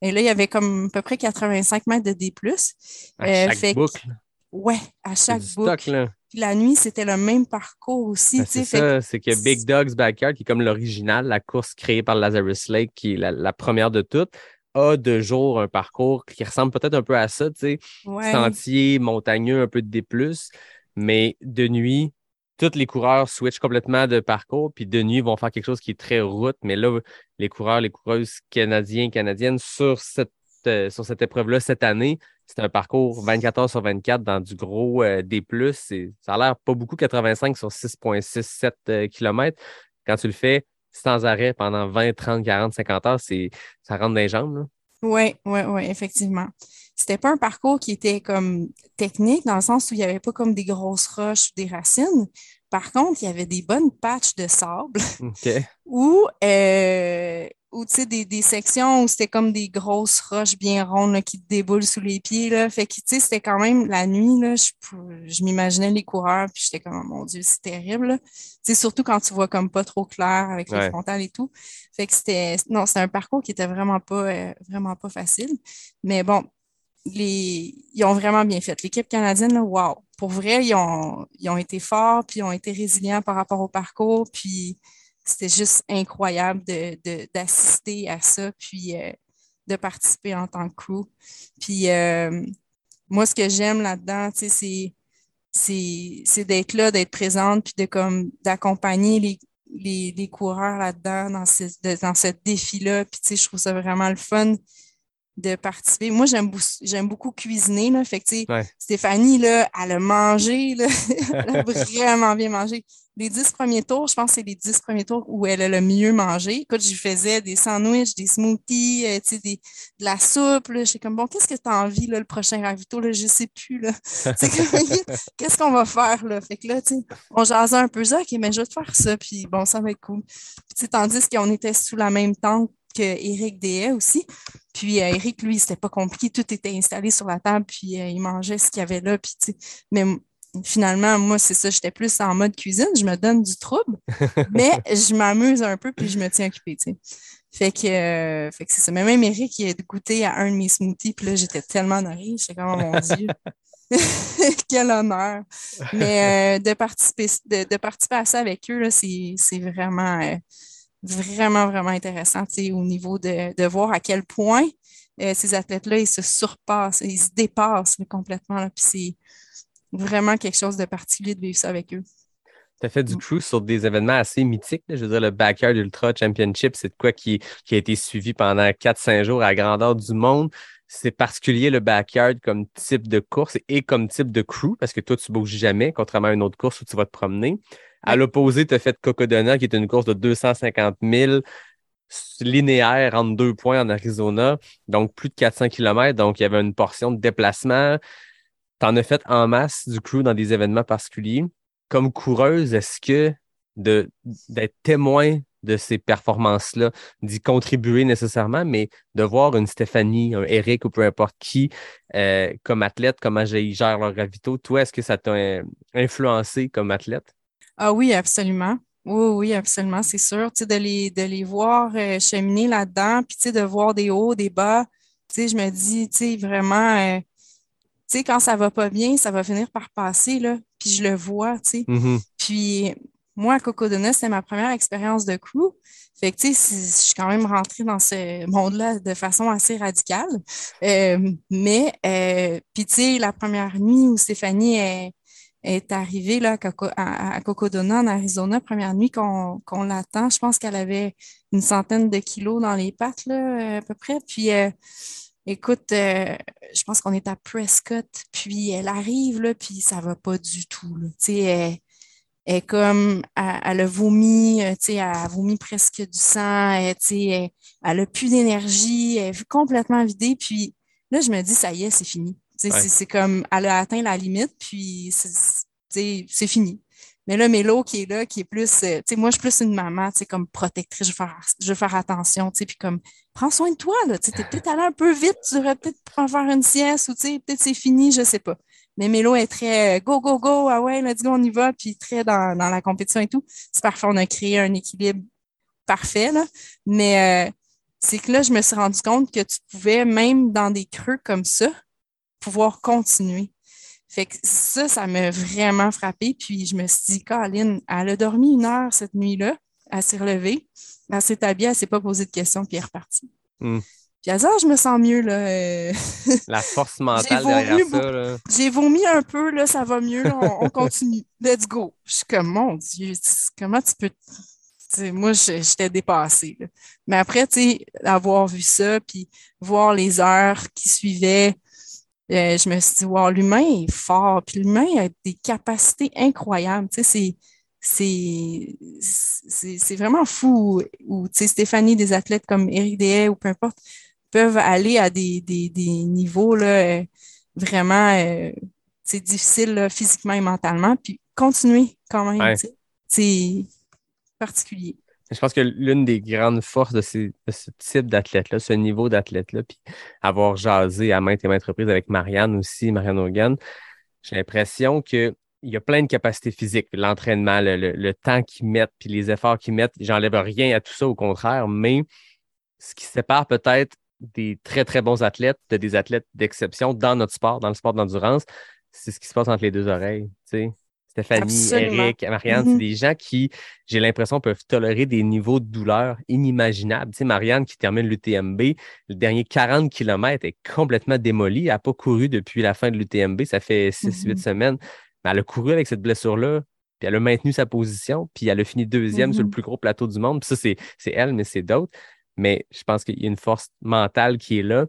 Et là, il y avait comme à peu près 85 mètres de D+. À euh, chaque fait que- boucle. Ouais, à chaque boucle. stock, là. Puis la nuit, c'était le même parcours aussi. Ben, c'est ça, c'est que Big Dog's Backyard, qui est comme l'original, la course créée par Lazarus Lake, qui est la, la première de toutes, a de jour un parcours qui ressemble peut-être un peu à ça, tu sais, ouais. sentier, montagneux, un peu de D+, mais de nuit, tous les coureurs switchent complètement de parcours, puis de nuit, ils vont faire quelque chose qui est très route, mais là, les coureurs, les coureuses canadiens, canadiennes, sur cette, euh, sur cette épreuve-là, cette année, c'est un parcours 24 heures sur 24 dans du gros euh, D+. C'est- Ça a l'air pas beaucoup, 85 sur 6,67 km. euh, Quand tu le fais sans arrêt pendant 20, 30, 40, 50 heures, c'est, ça rentre dans les jambes. là. Oui, oui, oui, effectivement. C'était pas un parcours qui était comme technique dans le sens où il n'y avait pas comme des grosses roches ou des racines. Par contre, il y avait des bonnes patches de sable [LAUGHS] euh, ou tu sais, des, des sections où c'était comme des grosses roches bien rondes là, qui te déboulent sous les pieds. Là. Fait que, tu sais, c'était quand même la nuit, là, je, je m'imaginais les coureurs, puis j'étais comme, oh mon Dieu, c'est terrible. là. Tu sais, surtout quand tu vois comme pas trop clair avec les Ouais. frontales et tout. Fait que c'était, non, c'était un parcours qui était vraiment pas, euh, vraiment pas facile. Mais bon, les, ils ont vraiment bien fait. L'équipe canadienne, là, wow. Pour vrai, ils ont, ils ont été forts, puis ils ont été résilients par rapport au parcours, puis c'était juste incroyable de, de- d'assister à ça, puis euh, de participer en tant que crew. Puis euh, moi, ce que j'aime là-dedans, c'est, d'être là, d'être présente, puis d'accompagner les, les, coureurs là-dedans, dans ce, défi-là. Puis je trouve ça vraiment le fun de participer. Moi, j'aime, beaucoup cuisiner, là. Fait que, tu sais, Ouais. Stéphanie, là, elle a mangé, là. [LAUGHS] elle a [LAUGHS] vraiment bien mangé. Les dix premiers tours, je pense que c'est les dix premiers tours où elle a le mieux mangé. Écoute, je faisais des sandwichs, des smoothies, euh, tu sais, des, de la soupe, là. J'étais comme, bon, qu'est-ce que tu as envie, là, le prochain ravito, là? Je sais plus, là. [LAUGHS] Qu'est-ce qu'on va faire, là? Fait que là, tu sais, on jasait un peu ça, OK, mais je vais te faire ça, puis bon, ça va être cool. Puis, tandis qu'on était sous la même tente que Éric Dehaye aussi. Puis euh, Eric, lui, c'était pas compliqué, tout était installé sur la table, puis euh, il mangeait ce qu'il y avait là. Puis, tu sais, mais finalement, moi, c'est ça, j'étais plus en mode cuisine, je me donne du trouble, [LAUGHS] mais je m'amuse un peu, puis je me tiens occupée, tu sais. Fait que, euh, fait que c'est ça. Mais même Eric, il a goûté à un de mes smoothies, puis là, j'étais tellement honorée, j'étais comme, oh mon Dieu. [LAUGHS] Quel honneur! Mais euh, de, participer, de, de participer à ça avec eux, c'est c'est vraiment, euh, vraiment, vraiment intéressant au niveau de, de voir à quel point euh, ces athlètes-là, ils se surpassent, ils se dépassent là, complètement. là. Puis c'est vraiment quelque chose de particulier de vivre ça avec eux. Tu as fait du Mm. crew sur des événements assez mythiques. là. Je veux dire, le Backyard Ultra Championship, c'est de quoi qui, qui a été suivi pendant 4-5 jours à la grandeur du monde. C'est particulier le backyard comme type de course et comme type de crew, parce que toi, tu bouges jamais, contrairement à une autre course où tu vas te promener. À l'opposé, tu as fait Cocodona, qui est une course de 250 000 linéaire entre deux points en Arizona, donc plus de 400 km. Donc, il y avait une portion de déplacement. Tu en as fait en masse du crew dans des événements particuliers. Comme coureuse, est-ce que d'être témoin de ces performances-là, d'y contribuer nécessairement, mais de voir une Stéphanie, un Eric ou peu importe qui, euh, comme athlète, comment ils gèrent leur ravito, toi, est-ce que ça t'a euh, influencé comme athlète? Ah oui, absolument. Oui, oui, absolument, c'est sûr. Tu sais, de les, de les voir euh, cheminer là-dedans, puis tu sais, de voir des hauts, des bas, tu sais, je me dis, tu sais, vraiment, euh, tu sais, quand ça va pas bien, ça va finir par passer, là, puis je le vois, tu sais. Mhm. Puis moi, à Cocodona, c'était ma première expérience de crew. Fait que, tu sais, je suis quand même rentrée dans ce monde-là de façon assez radicale. Euh, mais, puis, tu sais, la première nuit où Stéphanie est, est arrivée là, à, Coco- à- à Cocodona, en Arizona, première nuit qu'on l'attend, je pense qu'elle avait une centaine de kilos dans les pattes, à peu près. Puis, euh, écoute, euh, je pense qu'on est à Prescott, puis elle arrive, là, puis ça va pas du tout, elle, est comme, elle, a vomi, euh, tu sais, elle a vomi presque du sang, elle, tu plus d'énergie, elle est complètement vidée, puis là, je me dis, ça y est, c'est fini. Ouais. c'est- comme, elle a atteint la limite, puis c'est fini. Mais là, Mélo qui est là, qui est plus, euh, tu sais, moi, je suis plus une maman, tu sais, comme protectrice, je veux faire, je veux faire attention, tu sais, puis comme, prends soin de toi, là, tu sais, t'es peut-être allé un peu vite, tu devrais peut-être faire une sieste, ou tu sais, peut-être c'est fini, je sais pas. Mais Mélo est très euh, go, go, go, ah ouais, let's go, on y va, puis très dans, dans la compétition et tout. C'est parfait, on a créé un équilibre parfait, là. Mais euh, c'est que là, je me suis rendu compte que tu pouvais, même dans des creux comme ça, pouvoir continuer. Fait que ça, ça m'a vraiment frappé. Puis je me suis dit, Caroline, elle a dormi une heure cette nuit-là. Elle s'est relevée. Elle s'est habillée, elle ne s'est pas posé de questions, puis elle est repartie. Hmm. Puis dit, Ah, je me sens mieux. Là. Euh, [LAUGHS] La force mentale derrière ça. J'ai vomi un peu, là, ça va mieux, là, on, on continue. Let's go. Je suis comme, mon Dieu, comment tu peux. moi, j'étais dépassée. là. Mais après, tu sais, avoir vu ça, puis voir les heures qui suivaient, euh, je me suis dit, wow, l'humain est fort, puis l'humain a des capacités incroyables. Tu sais, c'est. Vraiment fou. Ou, tu sais, Stéphanie, des athlètes comme Éric Dehaye ou peu importe, peuvent aller à des, des, des niveaux là, euh, vraiment euh, c'est difficile là, physiquement et mentalement, puis continuer quand même. Ouais. C'est particulier. Je pense que l'une des grandes forces de, ce type d'athlète-là, ce niveau d'athlète-là, puis avoir jasé à maintes et maintes reprises avec Marianne aussi, Marianne Hogan, j'ai l'impression qu'il y a plein de capacités physiques, l'entraînement, le, temps qu'ils mettent, puis les efforts qu'ils mettent. J'enlève rien à tout ça, au contraire, mais ce qui sépare peut-être des très, très bons athlètes de des athlètes d'exception dans notre sport, dans le sport d'endurance, c'est ce qui se passe entre les deux oreilles. tu sais. Stéphanie, Absolument. Eric, Marianne, Mhm. c'est des gens qui, j'ai l'impression, peuvent tolérer des niveaux de douleur inimaginables. Tu sais, Marianne qui termine l'UTMB, le dernier 40 km est complètement démoli. Elle n'a pas couru depuis la fin de l'UTMB, ça fait 6-8 Mhm. semaines. Mais elle a couru avec cette blessure-là, puis elle a maintenu sa position, puis elle a fini deuxième sur le Mhm. plus gros plateau du monde. Puis ça, c'est c'est elle, mais c'est d'autres. Mais je pense qu'il y a une force mentale qui est là.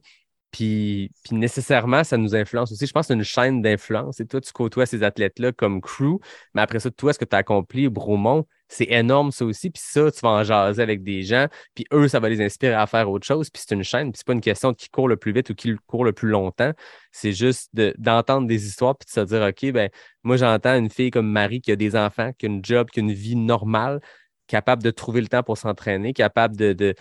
Puis, puis nécessairement, ça nous influence aussi. Je pense que c'est une chaîne d'influence. Et toi, tu côtoies ces athlètes-là comme crew. Mais après ça, toi, ce que tu as accompli au Bromont, c'est énorme ça aussi. Puis ça, tu vas en jaser avec des gens. Puis eux, ça va les inspirer à faire autre chose. Puis c'est une chaîne. Puis c'est pas une question de qui court le plus vite ou qui court le plus longtemps. C'est juste de- d'entendre des histoires puis de se dire, OK, ben moi, j'entends une fille comme Marie qui a des enfants, qui a une job, qui a une vie normale, capable de trouver le temps pour s'entraîner, capable de, de,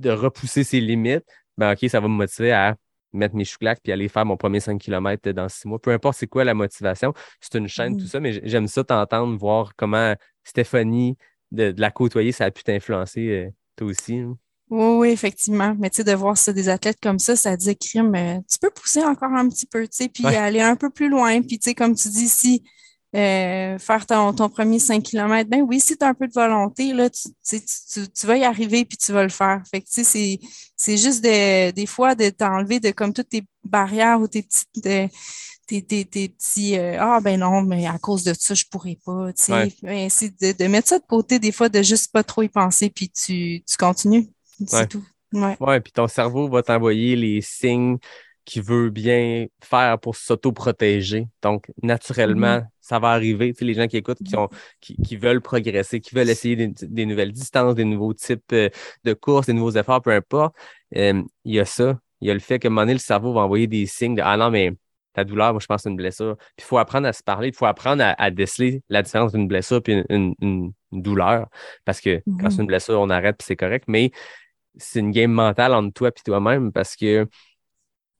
de repousser ses limites. Ben OK, ça va me motiver à mettre mes chouclaques puis aller faire mon premier 5 km dans six mois. Peu importe c'est quoi la motivation, c'est une chaîne, tout ça, mais j'aime ça t'entendre, voir comment Stéphanie, de, de la côtoyer, ça a pu t'influencer euh, toi aussi. hein. Oui, oui, effectivement. Mais tu sais, de voir ça, des athlètes comme ça, ça dit crime, euh, tu peux pousser encore un petit peu, tu sais, puis Ouais. aller un peu plus loin. Puis, tu sais, comme tu dis ici, euh, faire ton, ton premier 5 km, ben oui, si tu as un peu de volonté, là, tu, tu, vas y arriver puis tu vas le faire. Fait que, tu sais, c'est, c'est juste de, des fois de t'enlever de comme toutes tes barrières ou tes petites. euh, tes, tes, tes petits euh, Ah ben non, mais à cause de ça, je pourrais pas. Ouais. Ben, c'est de, de mettre ça de côté, des fois, de juste pas trop y penser, puis tu, tu continues. C'est Ouais. tout. Ouais. Ouais, puis ton cerveau va t'envoyer les signes qu'il veut bien faire pour s'auto-protéger. Donc, naturellement, Mm-hmm. ça va arriver. Tu sais, les gens qui écoutent, qui, ont, qui, qui veulent progresser, qui veulent essayer des, des nouvelles distances, des nouveaux types euh, de courses, des nouveaux efforts, peu importe, euh, il y a ça. Il y a le fait qu'à un moment donné, le cerveau va envoyer des signes de Ah non, mais ta douleur, moi, je pense que c'est une blessure. Puis il faut apprendre à se parler, il faut apprendre à, à déceler la différence d'une blessure et une, une- une- une douleur. Parce que quand Mhm. c'est une blessure, on arrête puis c'est correct. Mais c'est une game mentale entre toi et toi-même parce que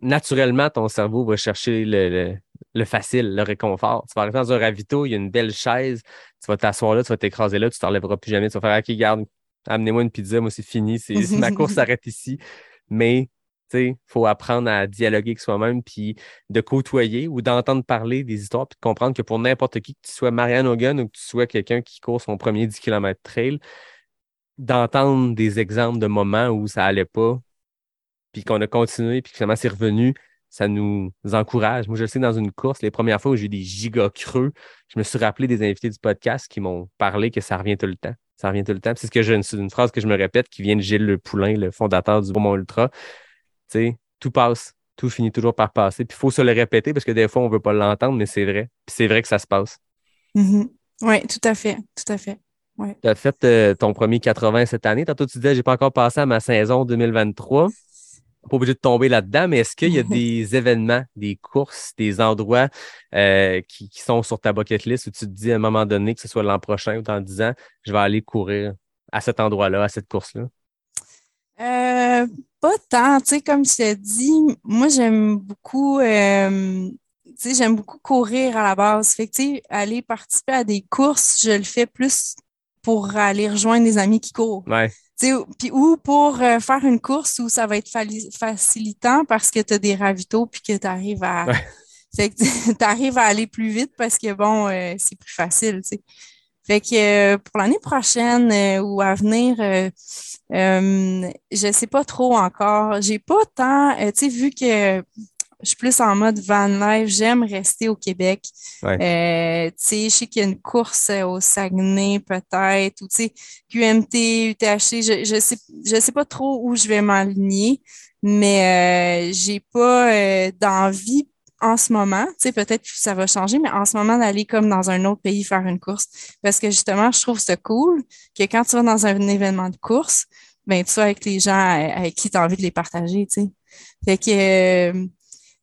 naturellement, ton cerveau va chercher le, le- le facile, le réconfort. Tu vas arriver dans un ravito, il y a une belle chaise, tu vas t'asseoir là, tu vas t'écraser là, tu t'enlèveras plus jamais. Tu vas faire OK, garde, amenez-moi une pizza, moi c'est fini, c'est [LAUGHS] ma course s'arrête ici. Mais tu sais, il faut apprendre à dialoguer avec soi-même, puis de côtoyer ou d'entendre parler des histoires, puis de comprendre que pour n'importe qui, que tu sois Marianne Hogan ou que tu sois quelqu'un qui court son premier 10 km trail, d'entendre des exemples de moments où ça allait pas, puis qu'on a continué, puis que finalement c'est revenu, ça nous encourage. Moi, je le sais, dans une course, les premières fois où j'ai eu des giga creux, je me suis rappelé des invités du podcast qui m'ont parlé que ça revient tout le temps. Ça revient tout le temps. C'est ce que je, une phrase que je me répète qui vient de Gilles Le Poulain, le fondateur du Beaumont Ultra. Tu sais, tout passe. Tout finit toujours par passer. Puis il faut se le répéter parce que des fois, on veut pas l'entendre, mais c'est vrai. Puis c'est vrai que ça se passe. Mhm. Oui, tout à fait. Tout à fait. Tu as fait euh, ton premier 80 cette année. Tantôt, tu disais, j'ai pas encore passé à ma saison 2023. Pas obligé de tomber là-dedans, mais est-ce qu'il y a [LAUGHS] des événements, des courses, des endroits euh, qui, qui sont sur ta bucket list où tu te dis à un moment donné, que ce soit l'an prochain ou dans 10 ans, je vais aller courir à cet endroit-là, à cette course-là? Euh, pas tant, tu sais, comme je t'ai dit, moi j'aime beaucoup, euh, tu sais, j'aime beaucoup courir à la base. Fait que, tu sais, aller participer à des courses, je le fais plus pour aller rejoindre des amis qui courent. Ouais. Puis ou pour euh, faire une course où ça va être facilitant parce que tu as des ravitaux puis que tu arrives à Ouais. [LAUGHS] fait que [LAUGHS] tu arrives à aller plus vite parce que bon, euh, c'est plus facile. Fait que euh, pour l'année prochaine euh, ou à venir, je sais pas trop encore. J'ai pas tant, tu sais, vu que je suis plus en mode van life, j'aime rester au Québec. Euh, tu sais, je sais qu'il y a une course euh, au Saguenay peut-être, ou tu sais, QMT, UTHC, je, je sais, je sais pas trop où je vais m'aligner, mais euh, j'ai pas euh, d'envie en ce moment, tu sais, peut-être que ça va changer, mais en ce moment, d'aller comme dans un autre pays faire une course. Parce que justement, je trouve ça cool que quand tu vas dans un événement de course, ben, tu vas avec les gens avec qui tu as envie de les partager, tu sais. Fait que, euh,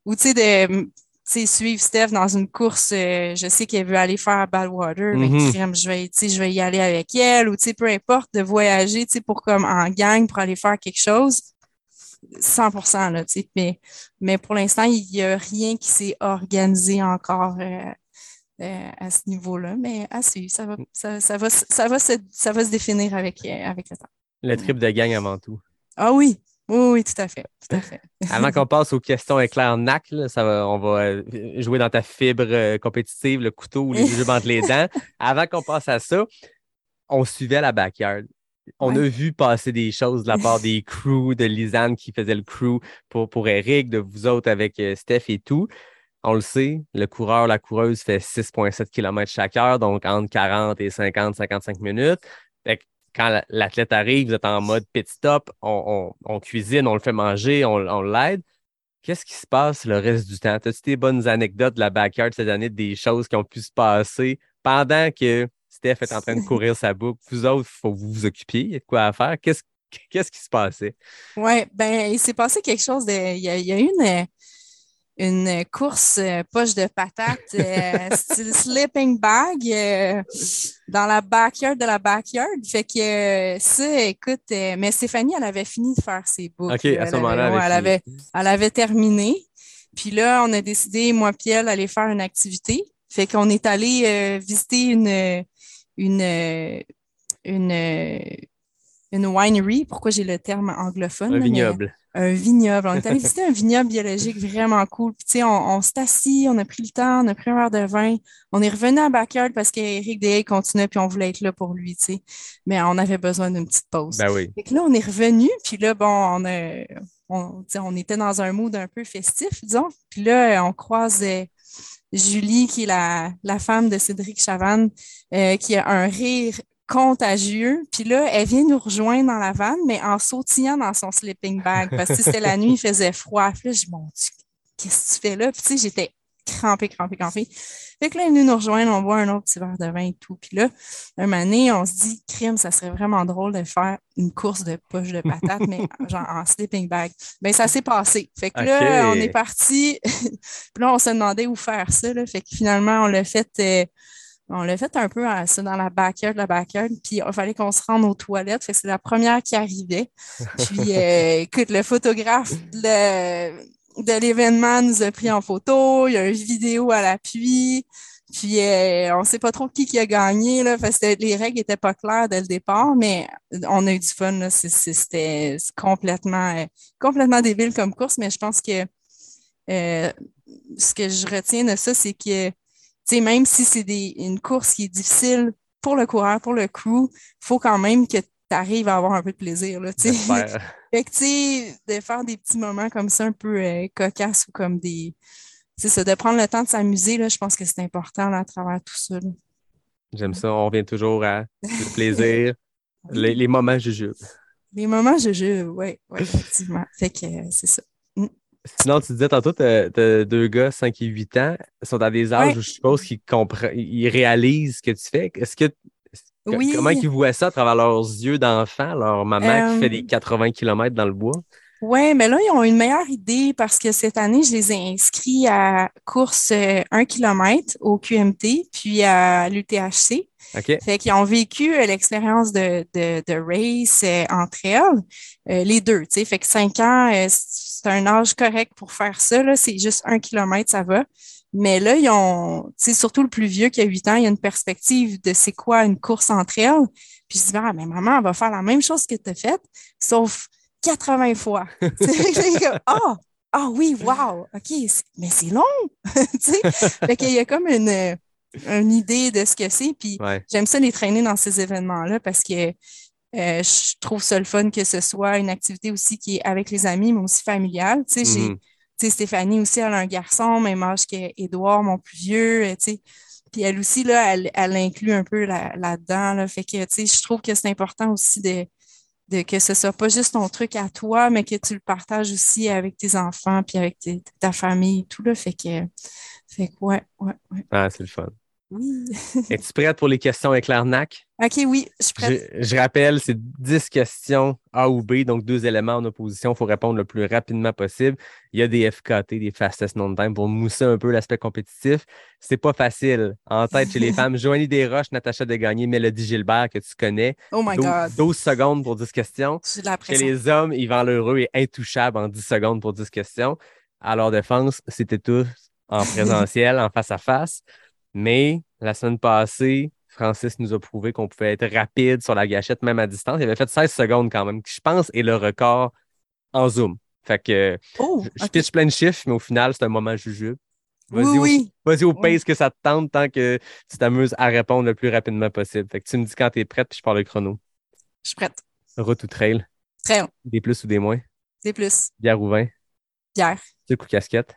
ou tu sais, de, suivre Steph dans une course, euh, je sais qu'elle veut aller faire à Badwater, ben, Mhm. crème, je vais, je vais y aller avec elle, ou tu sais, peu importe, de voyager, tu sais, pour comme en gang, pour aller faire quelque chose. 100 là, tu sais, mais, mais pour l'instant, il n'y a rien qui s'est organisé encore euh, euh, à ce niveau-là, mais à suivre, ça va, ça, ça va, ça va, se, ça va se définir avec, avec le temps. Le trip de gang avant tout. Ah oui, oui, oui, tout à fait, tout à fait. [LAUGHS] Avant qu'on passe aux questions éclair NAC, là, ça va, on va euh, jouer dans ta fibre euh, compétitive, le couteau ou les [LAUGHS] jujubes entre les dents. Avant qu'on passe à ça, on suivait la backyard. On Ouais. a vu passer des choses de la part des [LAUGHS] crews, de Lisanne qui faisait le crew pour, pour Eric, de vous autres avec euh, Steph et tout. On le sait, le coureur, la coureuse fait 6,7 km chaque heure, donc entre 40 et 50, 55 minutes. Fait que quand la- l'athlète arrive, vous êtes en mode pit stop, on, on- on cuisine, on le fait manger, on, on l'aide. Qu'est-ce qui se passe le reste du temps? As-tu des bonnes anecdotes de la backyard cette année, des choses qui ont pu se passer pendant que Steph est en train de [LAUGHS] courir sa boucle? Vous autres, il faut que vous vous occupiez, il y a de quoi à faire. Qu'est-ce qu'est-ce qui se passait? Oui, ben il s'est passé quelque chose de. Il y a, il y a une, une course euh, poche de patate, euh, [LAUGHS] style sleeping bag, euh, dans la backyard de la backyard. Fait que euh, ça, écoute, mais Stéphanie, elle avait fini de faire ses boucles. OK, à Elle ce moment-là, elle, avait, elle avait terminé. Puis là, on a décidé, moi et elle, d'aller faire une activité. Fait qu'on est allé visiter une, une, une, une winery. Pourquoi j'ai le terme anglophone? un vignoble. un vignoble. On est allé visiter un vignoble biologique vraiment cool. Puis, tu sais, on, on s'est assis, on a pris le temps, on a pris un verre de vin. On est revenu à backyard parce qu'Éric Deshaies continuait, puis on voulait être là pour lui, tu sais. Mais on avait besoin d'une petite pause. Ben oui. Fait que là, on est revenu, puis là, bon, on, a, on, était dans un mood un peu festif, disons. Puis là, on croise euh, Julie, qui est la, la femme de Cédric Chavannes, euh, qui a un rire contagieux. Puis là, elle vient nous rejoindre dans la vanne, mais en sautillant dans son sleeping bag, parce que c'était la nuit, il faisait froid. Puis là, je dis, mon Dieu, qu'est-ce que tu fais là? Puis tu sais, j'étais crampée, crampée, crampée. Fait que là, elle est venue nous rejoindre, on boit un autre petit verre de vin et tout. Puis là, un donné, on se dit, crime, ça serait vraiment drôle de faire une course de poche de patates, mais [LAUGHS] genre en sleeping bag. Ben, ça s'est passé. Fait que là, on est parti. [LAUGHS] Puis là, on se demandait où faire ça. Là. Fait que finalement, on l'a fait. euh, on l'a fait un peu à ça dans la backyard, la backyard, puis il fallait qu'on se rende aux toilettes. Fait que c'est la première qui arrivait. Puis, [LAUGHS] euh, écoute, le photographe de, de l'événement nous a pris en photo. Il y a une vidéo à l'appui. Puis, euh, on sait pas trop qui, qui a gagné, là, parce que les règles étaient pas claires dès le départ, mais on a eu du fun, là. C'est- c'est- C'était complètement, euh, complètement débile comme course, mais je pense que euh, ce que je retiens de ça, c'est que, sais, même si c'est des- une course qui est difficile pour le coureur, pour le crew, faut quand même que tu arrives à avoir un peu de plaisir, là. [LAUGHS] Fait que, tu sais, de faire des petits moments comme ça, un peu euh, cocasses ou comme des. C'est ça, de prendre le temps de s'amuser, là, je pense que c'est important là, à travers tout ça. là. J'aime ça. On revient toujours à le [LAUGHS] plaisir, les, les moments jujubes. Les moments, joue, oui, ouais, effectivement. Fait que euh, c'est ça. Sinon, tu disais tantôt, tu as, deux gars, 5 et 8 ans, sont à des âges Ouais. où je suppose qu'ils comprennent, ils réalisent ce que tu fais. Est-ce que Oui. comment ils voient ça à travers leurs yeux d'enfant, leur maman qui Euh, fait des 80 km dans le bois? Oui, mais là, ils ont une meilleure idée parce que cette année, je les ai inscrits à course 1 km au QMT, puis à l'UTHC. OK. Fait qu'ils ont vécu euh, l'expérience de, de, de race euh, entre elles, euh, les deux, tu sais. Fait que 5 ans, euh, c'est un âge correct pour faire ça, là. C'est juste un kilomètre, ça va. Mais là, ils ont, surtout le plus vieux qui a 8 ans, il y a une perspective de c'est quoi une course entre elles. Puis je dis, ah, mais maman, elle va faire la même chose que tu as faite, sauf 80 fois. [LAUGHS] [LAUGHS] Ah, ah oui, wow, OK, mais c'est long. [LAUGHS] tu sais, fait qu'il y a comme une, euh, une idée de ce que c'est. Puis Ouais. j'aime ça les traîner dans ces événements-là parce que euh, je trouve ça le fun que ce soit une activité aussi qui est avec les amis, mais aussi familiale. Tu sais, Mhm. sais, Stéphanie aussi, elle a un garçon, même âge qu'Édouard, mon plus vieux, euh, tu sais. Puis elle aussi, là, elle, elle inclut un peu là- là-dedans. Là, fait que, tu sais, je trouve que c'est important aussi de, de que ce soit pas juste ton truc à toi, mais que tu le partages aussi avec tes enfants, puis avec ta famille et tout, là. Fait que, fait que ouais, ouais, ouais. Ah, c'est le fun. Oui. [LAUGHS] Es-tu prête pour les questions éclairnac? OK, oui, je suis prête. Je, je rappelle, c'est 10 questions A ou B, donc deux éléments en opposition. Il faut répondre le plus rapidement possible. Il y a des FKT, des fastest known time, pour mousser un peu l'aspect compétitif. C'est pas facile. En tête chez les [LAUGHS] femmes, Joanie Desroches, Natacha Degagné, Mélodie Gilbert, que tu connais. Oh my 12, God. 12 secondes pour 10 questions. La Chez les hommes, Yvan Lheureux est intouchable en 10 secondes pour 10 questions. À leur défense, c'était tous en [LAUGHS] présentiel, en face à face. Mais la semaine passée, Francis nous a prouvé qu'on pouvait être rapide sur la gâchette, même à distance. Il avait fait 16 secondes quand même, qui je pense est le record en Zoom. Fait que Oh, je, je pitch plein de chiffres, mais au final, c'est un moment jujube. Oui, Vas-y au- oui. Au Oui. pace que ça te tente tant que tu t'amuses à répondre le plus rapidement possible. Fait que tu me dis quand tu es prête, puis je parle le chrono. Je suis prête. Route ou trail, long. des plus ou des moins, C'est plus. bière ou vin, Bière. sucre ou casquette,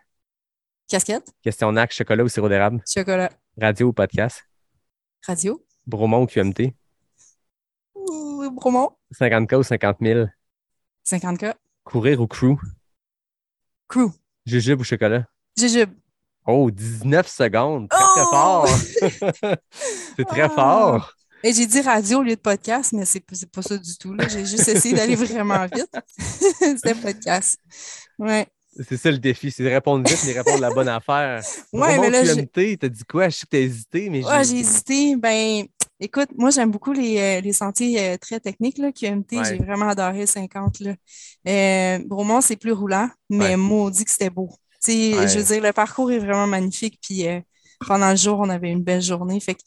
Casquette. question NAC, chocolat ou sirop d'érable, Chocolat. radio ou podcast, Radio. Bromont ou QMT, Ouh, Bromont. 50K ou 50 000, 50K. courir ou crew, Crew. jujube ou chocolat? Jujube. Oh, 19 secondes, très très Oh! fort. [LAUGHS] [LAUGHS] C'est très Ah! fort. Et j'ai dit radio au lieu de podcast, mais c'est pas ça du tout. là. J'ai juste essayé d'aller vraiment vite. [LAUGHS] C'était podcast. Ouais. C'est ça le défi, c'est de répondre vite, mais répondre la bonne affaire. [LAUGHS] Ouais, mais là, QMT, t'as dit quoi? Je sais que t'as hésité, mais Ouais, j'ai hésité. Ben, écoute, moi, j'aime beaucoup les, euh, les sentiers euh, très techniques, là, QMT. Ouais. J'ai vraiment adoré le 50, là. Euh, Bromont, c'est plus roulant, mais Ouais. maudit que c'était beau. Tu sais, je veux dire, le parcours est vraiment magnifique. Puis euh, pendant le jour, on avait une belle journée. Fait que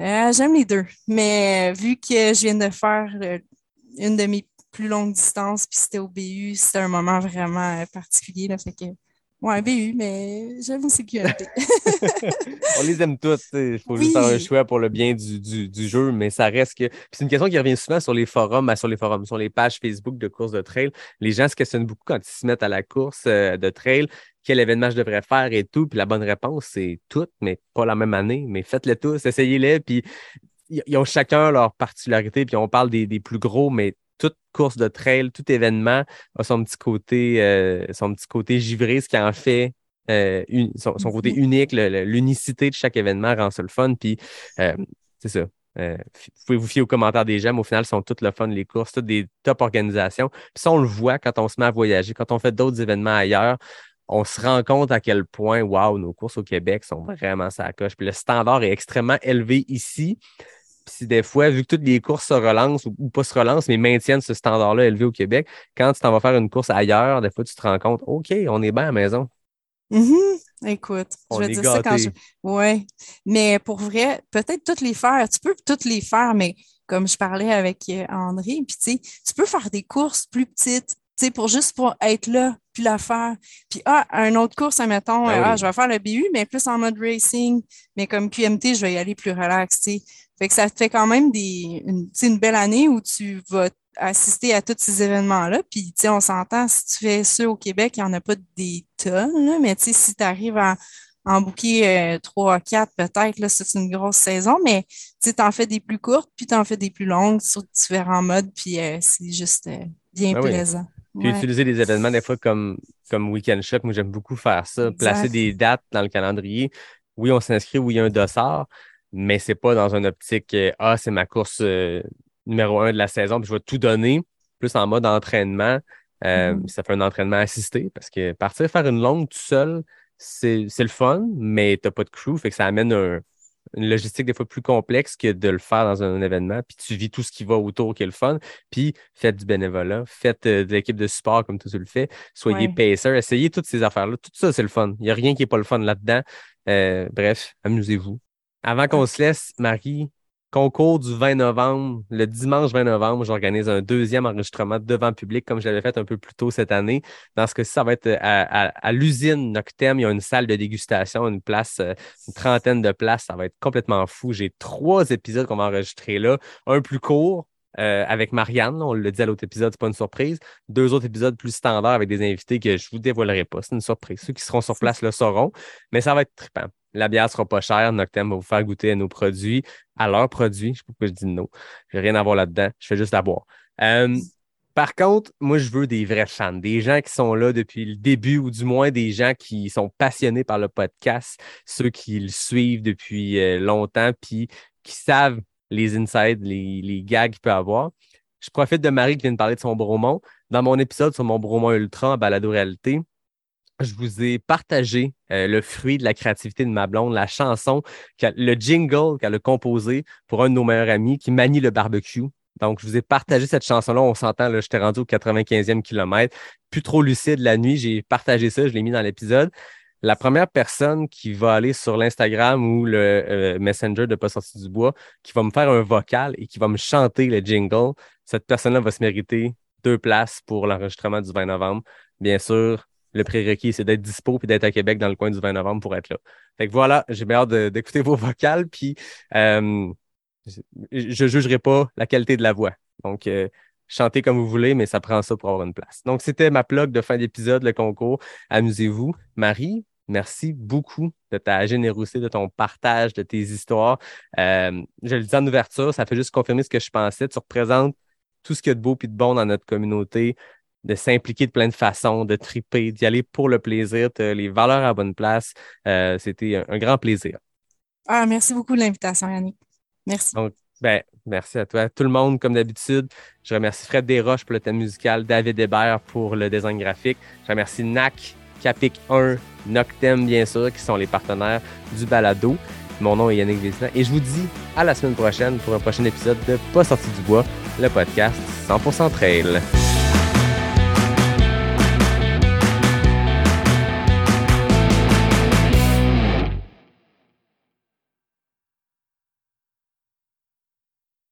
euh, j'aime les deux. Mais vu que je viens de faire une de mes plus longues distances, puis c'était au BU, c'était un moment vraiment euh, particulier, là. Fait que, ouais, BU, mais j'aime aussi QMT. [LAUGHS] [LAUGHS] On les aime tous. Il faut Oui. juste faire un choix pour le bien du, du, du jeu, mais ça reste que. Puis c'est une question qui revient souvent sur les forums, ben, sur les forums, sur les pages Facebook de courses de trail. Les gens se questionnent beaucoup quand ils se mettent à la course euh, de trail, quel événement je devrais faire et tout. Puis la bonne réponse, c'est toutes, mais pas la même année. Mais faites-les tous, essayez-les. Puis ils ils ont chacun leur particularité. Puis on parle des, des plus gros, mais toute course de trail, tout événement a son petit côté, euh, son petit côté givré, ce qui en fait euh, une- son, son côté unique, le- le- l'unicité de chaque événement rend ça le fun. Puis euh, c'est ça. Euh, vous pouvez vous fier aux commentaires des gens, mais au final, sont toutes le fun, les courses, toutes des top organisations. Puis ça, on le voit quand on se met à voyager, quand on fait d'autres événements ailleurs, on se rend compte à quel point, waouh, nos courses au Québec sont vraiment ça coche. Puis le standard est extrêmement élevé ici. Puis si des fois, vu que toutes les courses se relancent ou, ou pas se relancent, mais maintiennent ce standard-là élevé au Québec, quand tu t'en vas faire une course ailleurs, des fois, tu te rends compte, OK, on est bien à la maison. Mhm. Écoute, On je vais dire ça quand je. Ouais. Mais pour vrai, peut-être toutes les faire. Tu peux toutes les faire, mais comme je parlais avec euh, André, puis tu sais, tu peux faire des courses plus petites, tu sais, pour juste pour être là, puis la faire. Puis ah, une autre course, admettons, Ben euh, ah, oui. je vais faire le BU, mais plus en mode racing, mais comme QMT, je vais y aller plus relax, tu sais. Fait que ça te fait quand même des, une, belle année où tu vas assister à tous ces événements-là. Puis, tu sais, on s'entend, si tu fais ça au Québec, il n'y en a pas des tonnes, là, mais tu sais, si tu arrives à en bouquer euh, trois, quatre peut-être, là, c'est une grosse saison, mais tu sais, t'en fais des plus courtes, puis t'en fais des plus longues sur différents modes, puis euh, c'est juste euh, bien Ben oui. plaisant. Puis Ouais. utiliser des événements, des fois, comme, comme Weekend Shop, moi, j'aime beaucoup faire ça. Exact. Placer des dates dans le calendrier. Oui, on s'inscrit, oui, il y a un dossard, mais c'est pas dans une optique, euh, ah, c'est ma course euh, numéro un de la saison, puis je vais tout donner, plus en mode entraînement. Euh, Mhm. Ça fait un entraînement assisté parce que partir faire une longue tout seul, c'est c'est le fun, mais tu n'as pas de crew, fait que ça amène un- une logistique des fois plus complexe que de le faire dans un événement. Puis tu vis tout ce qui va autour qui est le fun. Puis faites du bénévolat, faites de l'équipe de support comme tu le fais, soyez Ouais. pacer, essayez toutes ces affaires-là. Tout ça, c'est le fun. Il n'y a rien qui n'est pas le fun là-dedans. Euh, bref, amusez-vous. Avant qu'on se laisse, Marie, concours du 20 novembre, le dimanche 20 novembre, j'organise un deuxième enregistrement devant le public, comme je l'avais fait un peu plus tôt cette année. Dans ce cas-ci, ça va être à, à- à l'usine Noctem. Il y a une salle de dégustation, une place, euh, une trentaine de places. Ça va être complètement fou. J'ai trois épisodes qu'on va enregistrer là. Un plus court. euh, avec Marianne, on l'a dit à l'autre épisode, c'est pas une surprise. Deux autres épisodes plus standards avec des invités que je vous dévoilerai pas. C'est une surprise. Ceux qui seront sur place le sauront, mais ça va être trippant. La bière sera pas chère. Noctem va vous faire goûter à nos produits, à leurs produits. Je sais pas pourquoi je dis non. J'ai rien à voir là-dedans. Je fais juste la boire. Euh, par contre, moi, je veux des vrais fans, des gens qui sont là depuis le début ou du moins des gens qui sont passionnés par le podcast, ceux qui le suivent depuis euh, longtemps puis qui savent les insides, les, gags qu'il peut avoir. Je profite de Marie qui vient de parler de son Bromont. Dans mon épisode sur mon Bromont Ultra en balado-réalité, je vous ai partagé euh, le fruit de la créativité de ma blonde, la chanson, le jingle qu'elle a composé pour un de nos meilleurs amis qui manie le barbecue. Donc, je vous ai partagé cette chanson-là. On s'entend, j'étais rendu au 95e kilomètre. Plus trop lucide la nuit. J'ai partagé ça, je l'ai mis dans l'épisode. La première personne qui va aller sur l'Instagram ou le euh, Messenger de Pas sorti du bois, qui va me faire un vocal et qui va me chanter le jingle, cette personne-là va se mériter deux places pour l'enregistrement du 20 novembre. Bien sûr, le prérequis, c'est d'être dispo puis d'être à Québec dans le coin du 20 novembre pour être là. Fait que voilà, j'ai bien hâte d'écouter vos [LAUGHS] vocales, puis euh, je je jugerai pas la qualité de la voix. Donc, euh, chantez comme vous voulez, mais ça prend ça pour avoir une place. Donc, c'était ma plug de fin d'épisode, le concours. Amusez-vous. Marie, merci beaucoup de ta générosité, de ton partage, de tes histoires. Euh, je le dis en ouverture, ça fait juste confirmer ce que je pensais. Tu représentes tout ce qu'il y a de beau et de bon dans notre communauté, de s'impliquer de plein de façons, de triper, d'y aller pour le plaisir, tu as les valeurs à la bonne place. Euh, C'était un, un grand plaisir. Ah, merci beaucoup de l'invitation, Yannick. Merci. Donc, ben, merci à toi. Tout le monde, comme d'habitude. Je remercie Fred Desroches pour le thème musical, David Hébert pour le design graphique. Je remercie NAC, Capic 1, Noctem, bien sûr, qui sont les partenaires du balado. Mon nom est Yannick Vézina et je vous dis à la semaine prochaine pour un prochain épisode de Pas sorti du bois, le podcast 100% trail.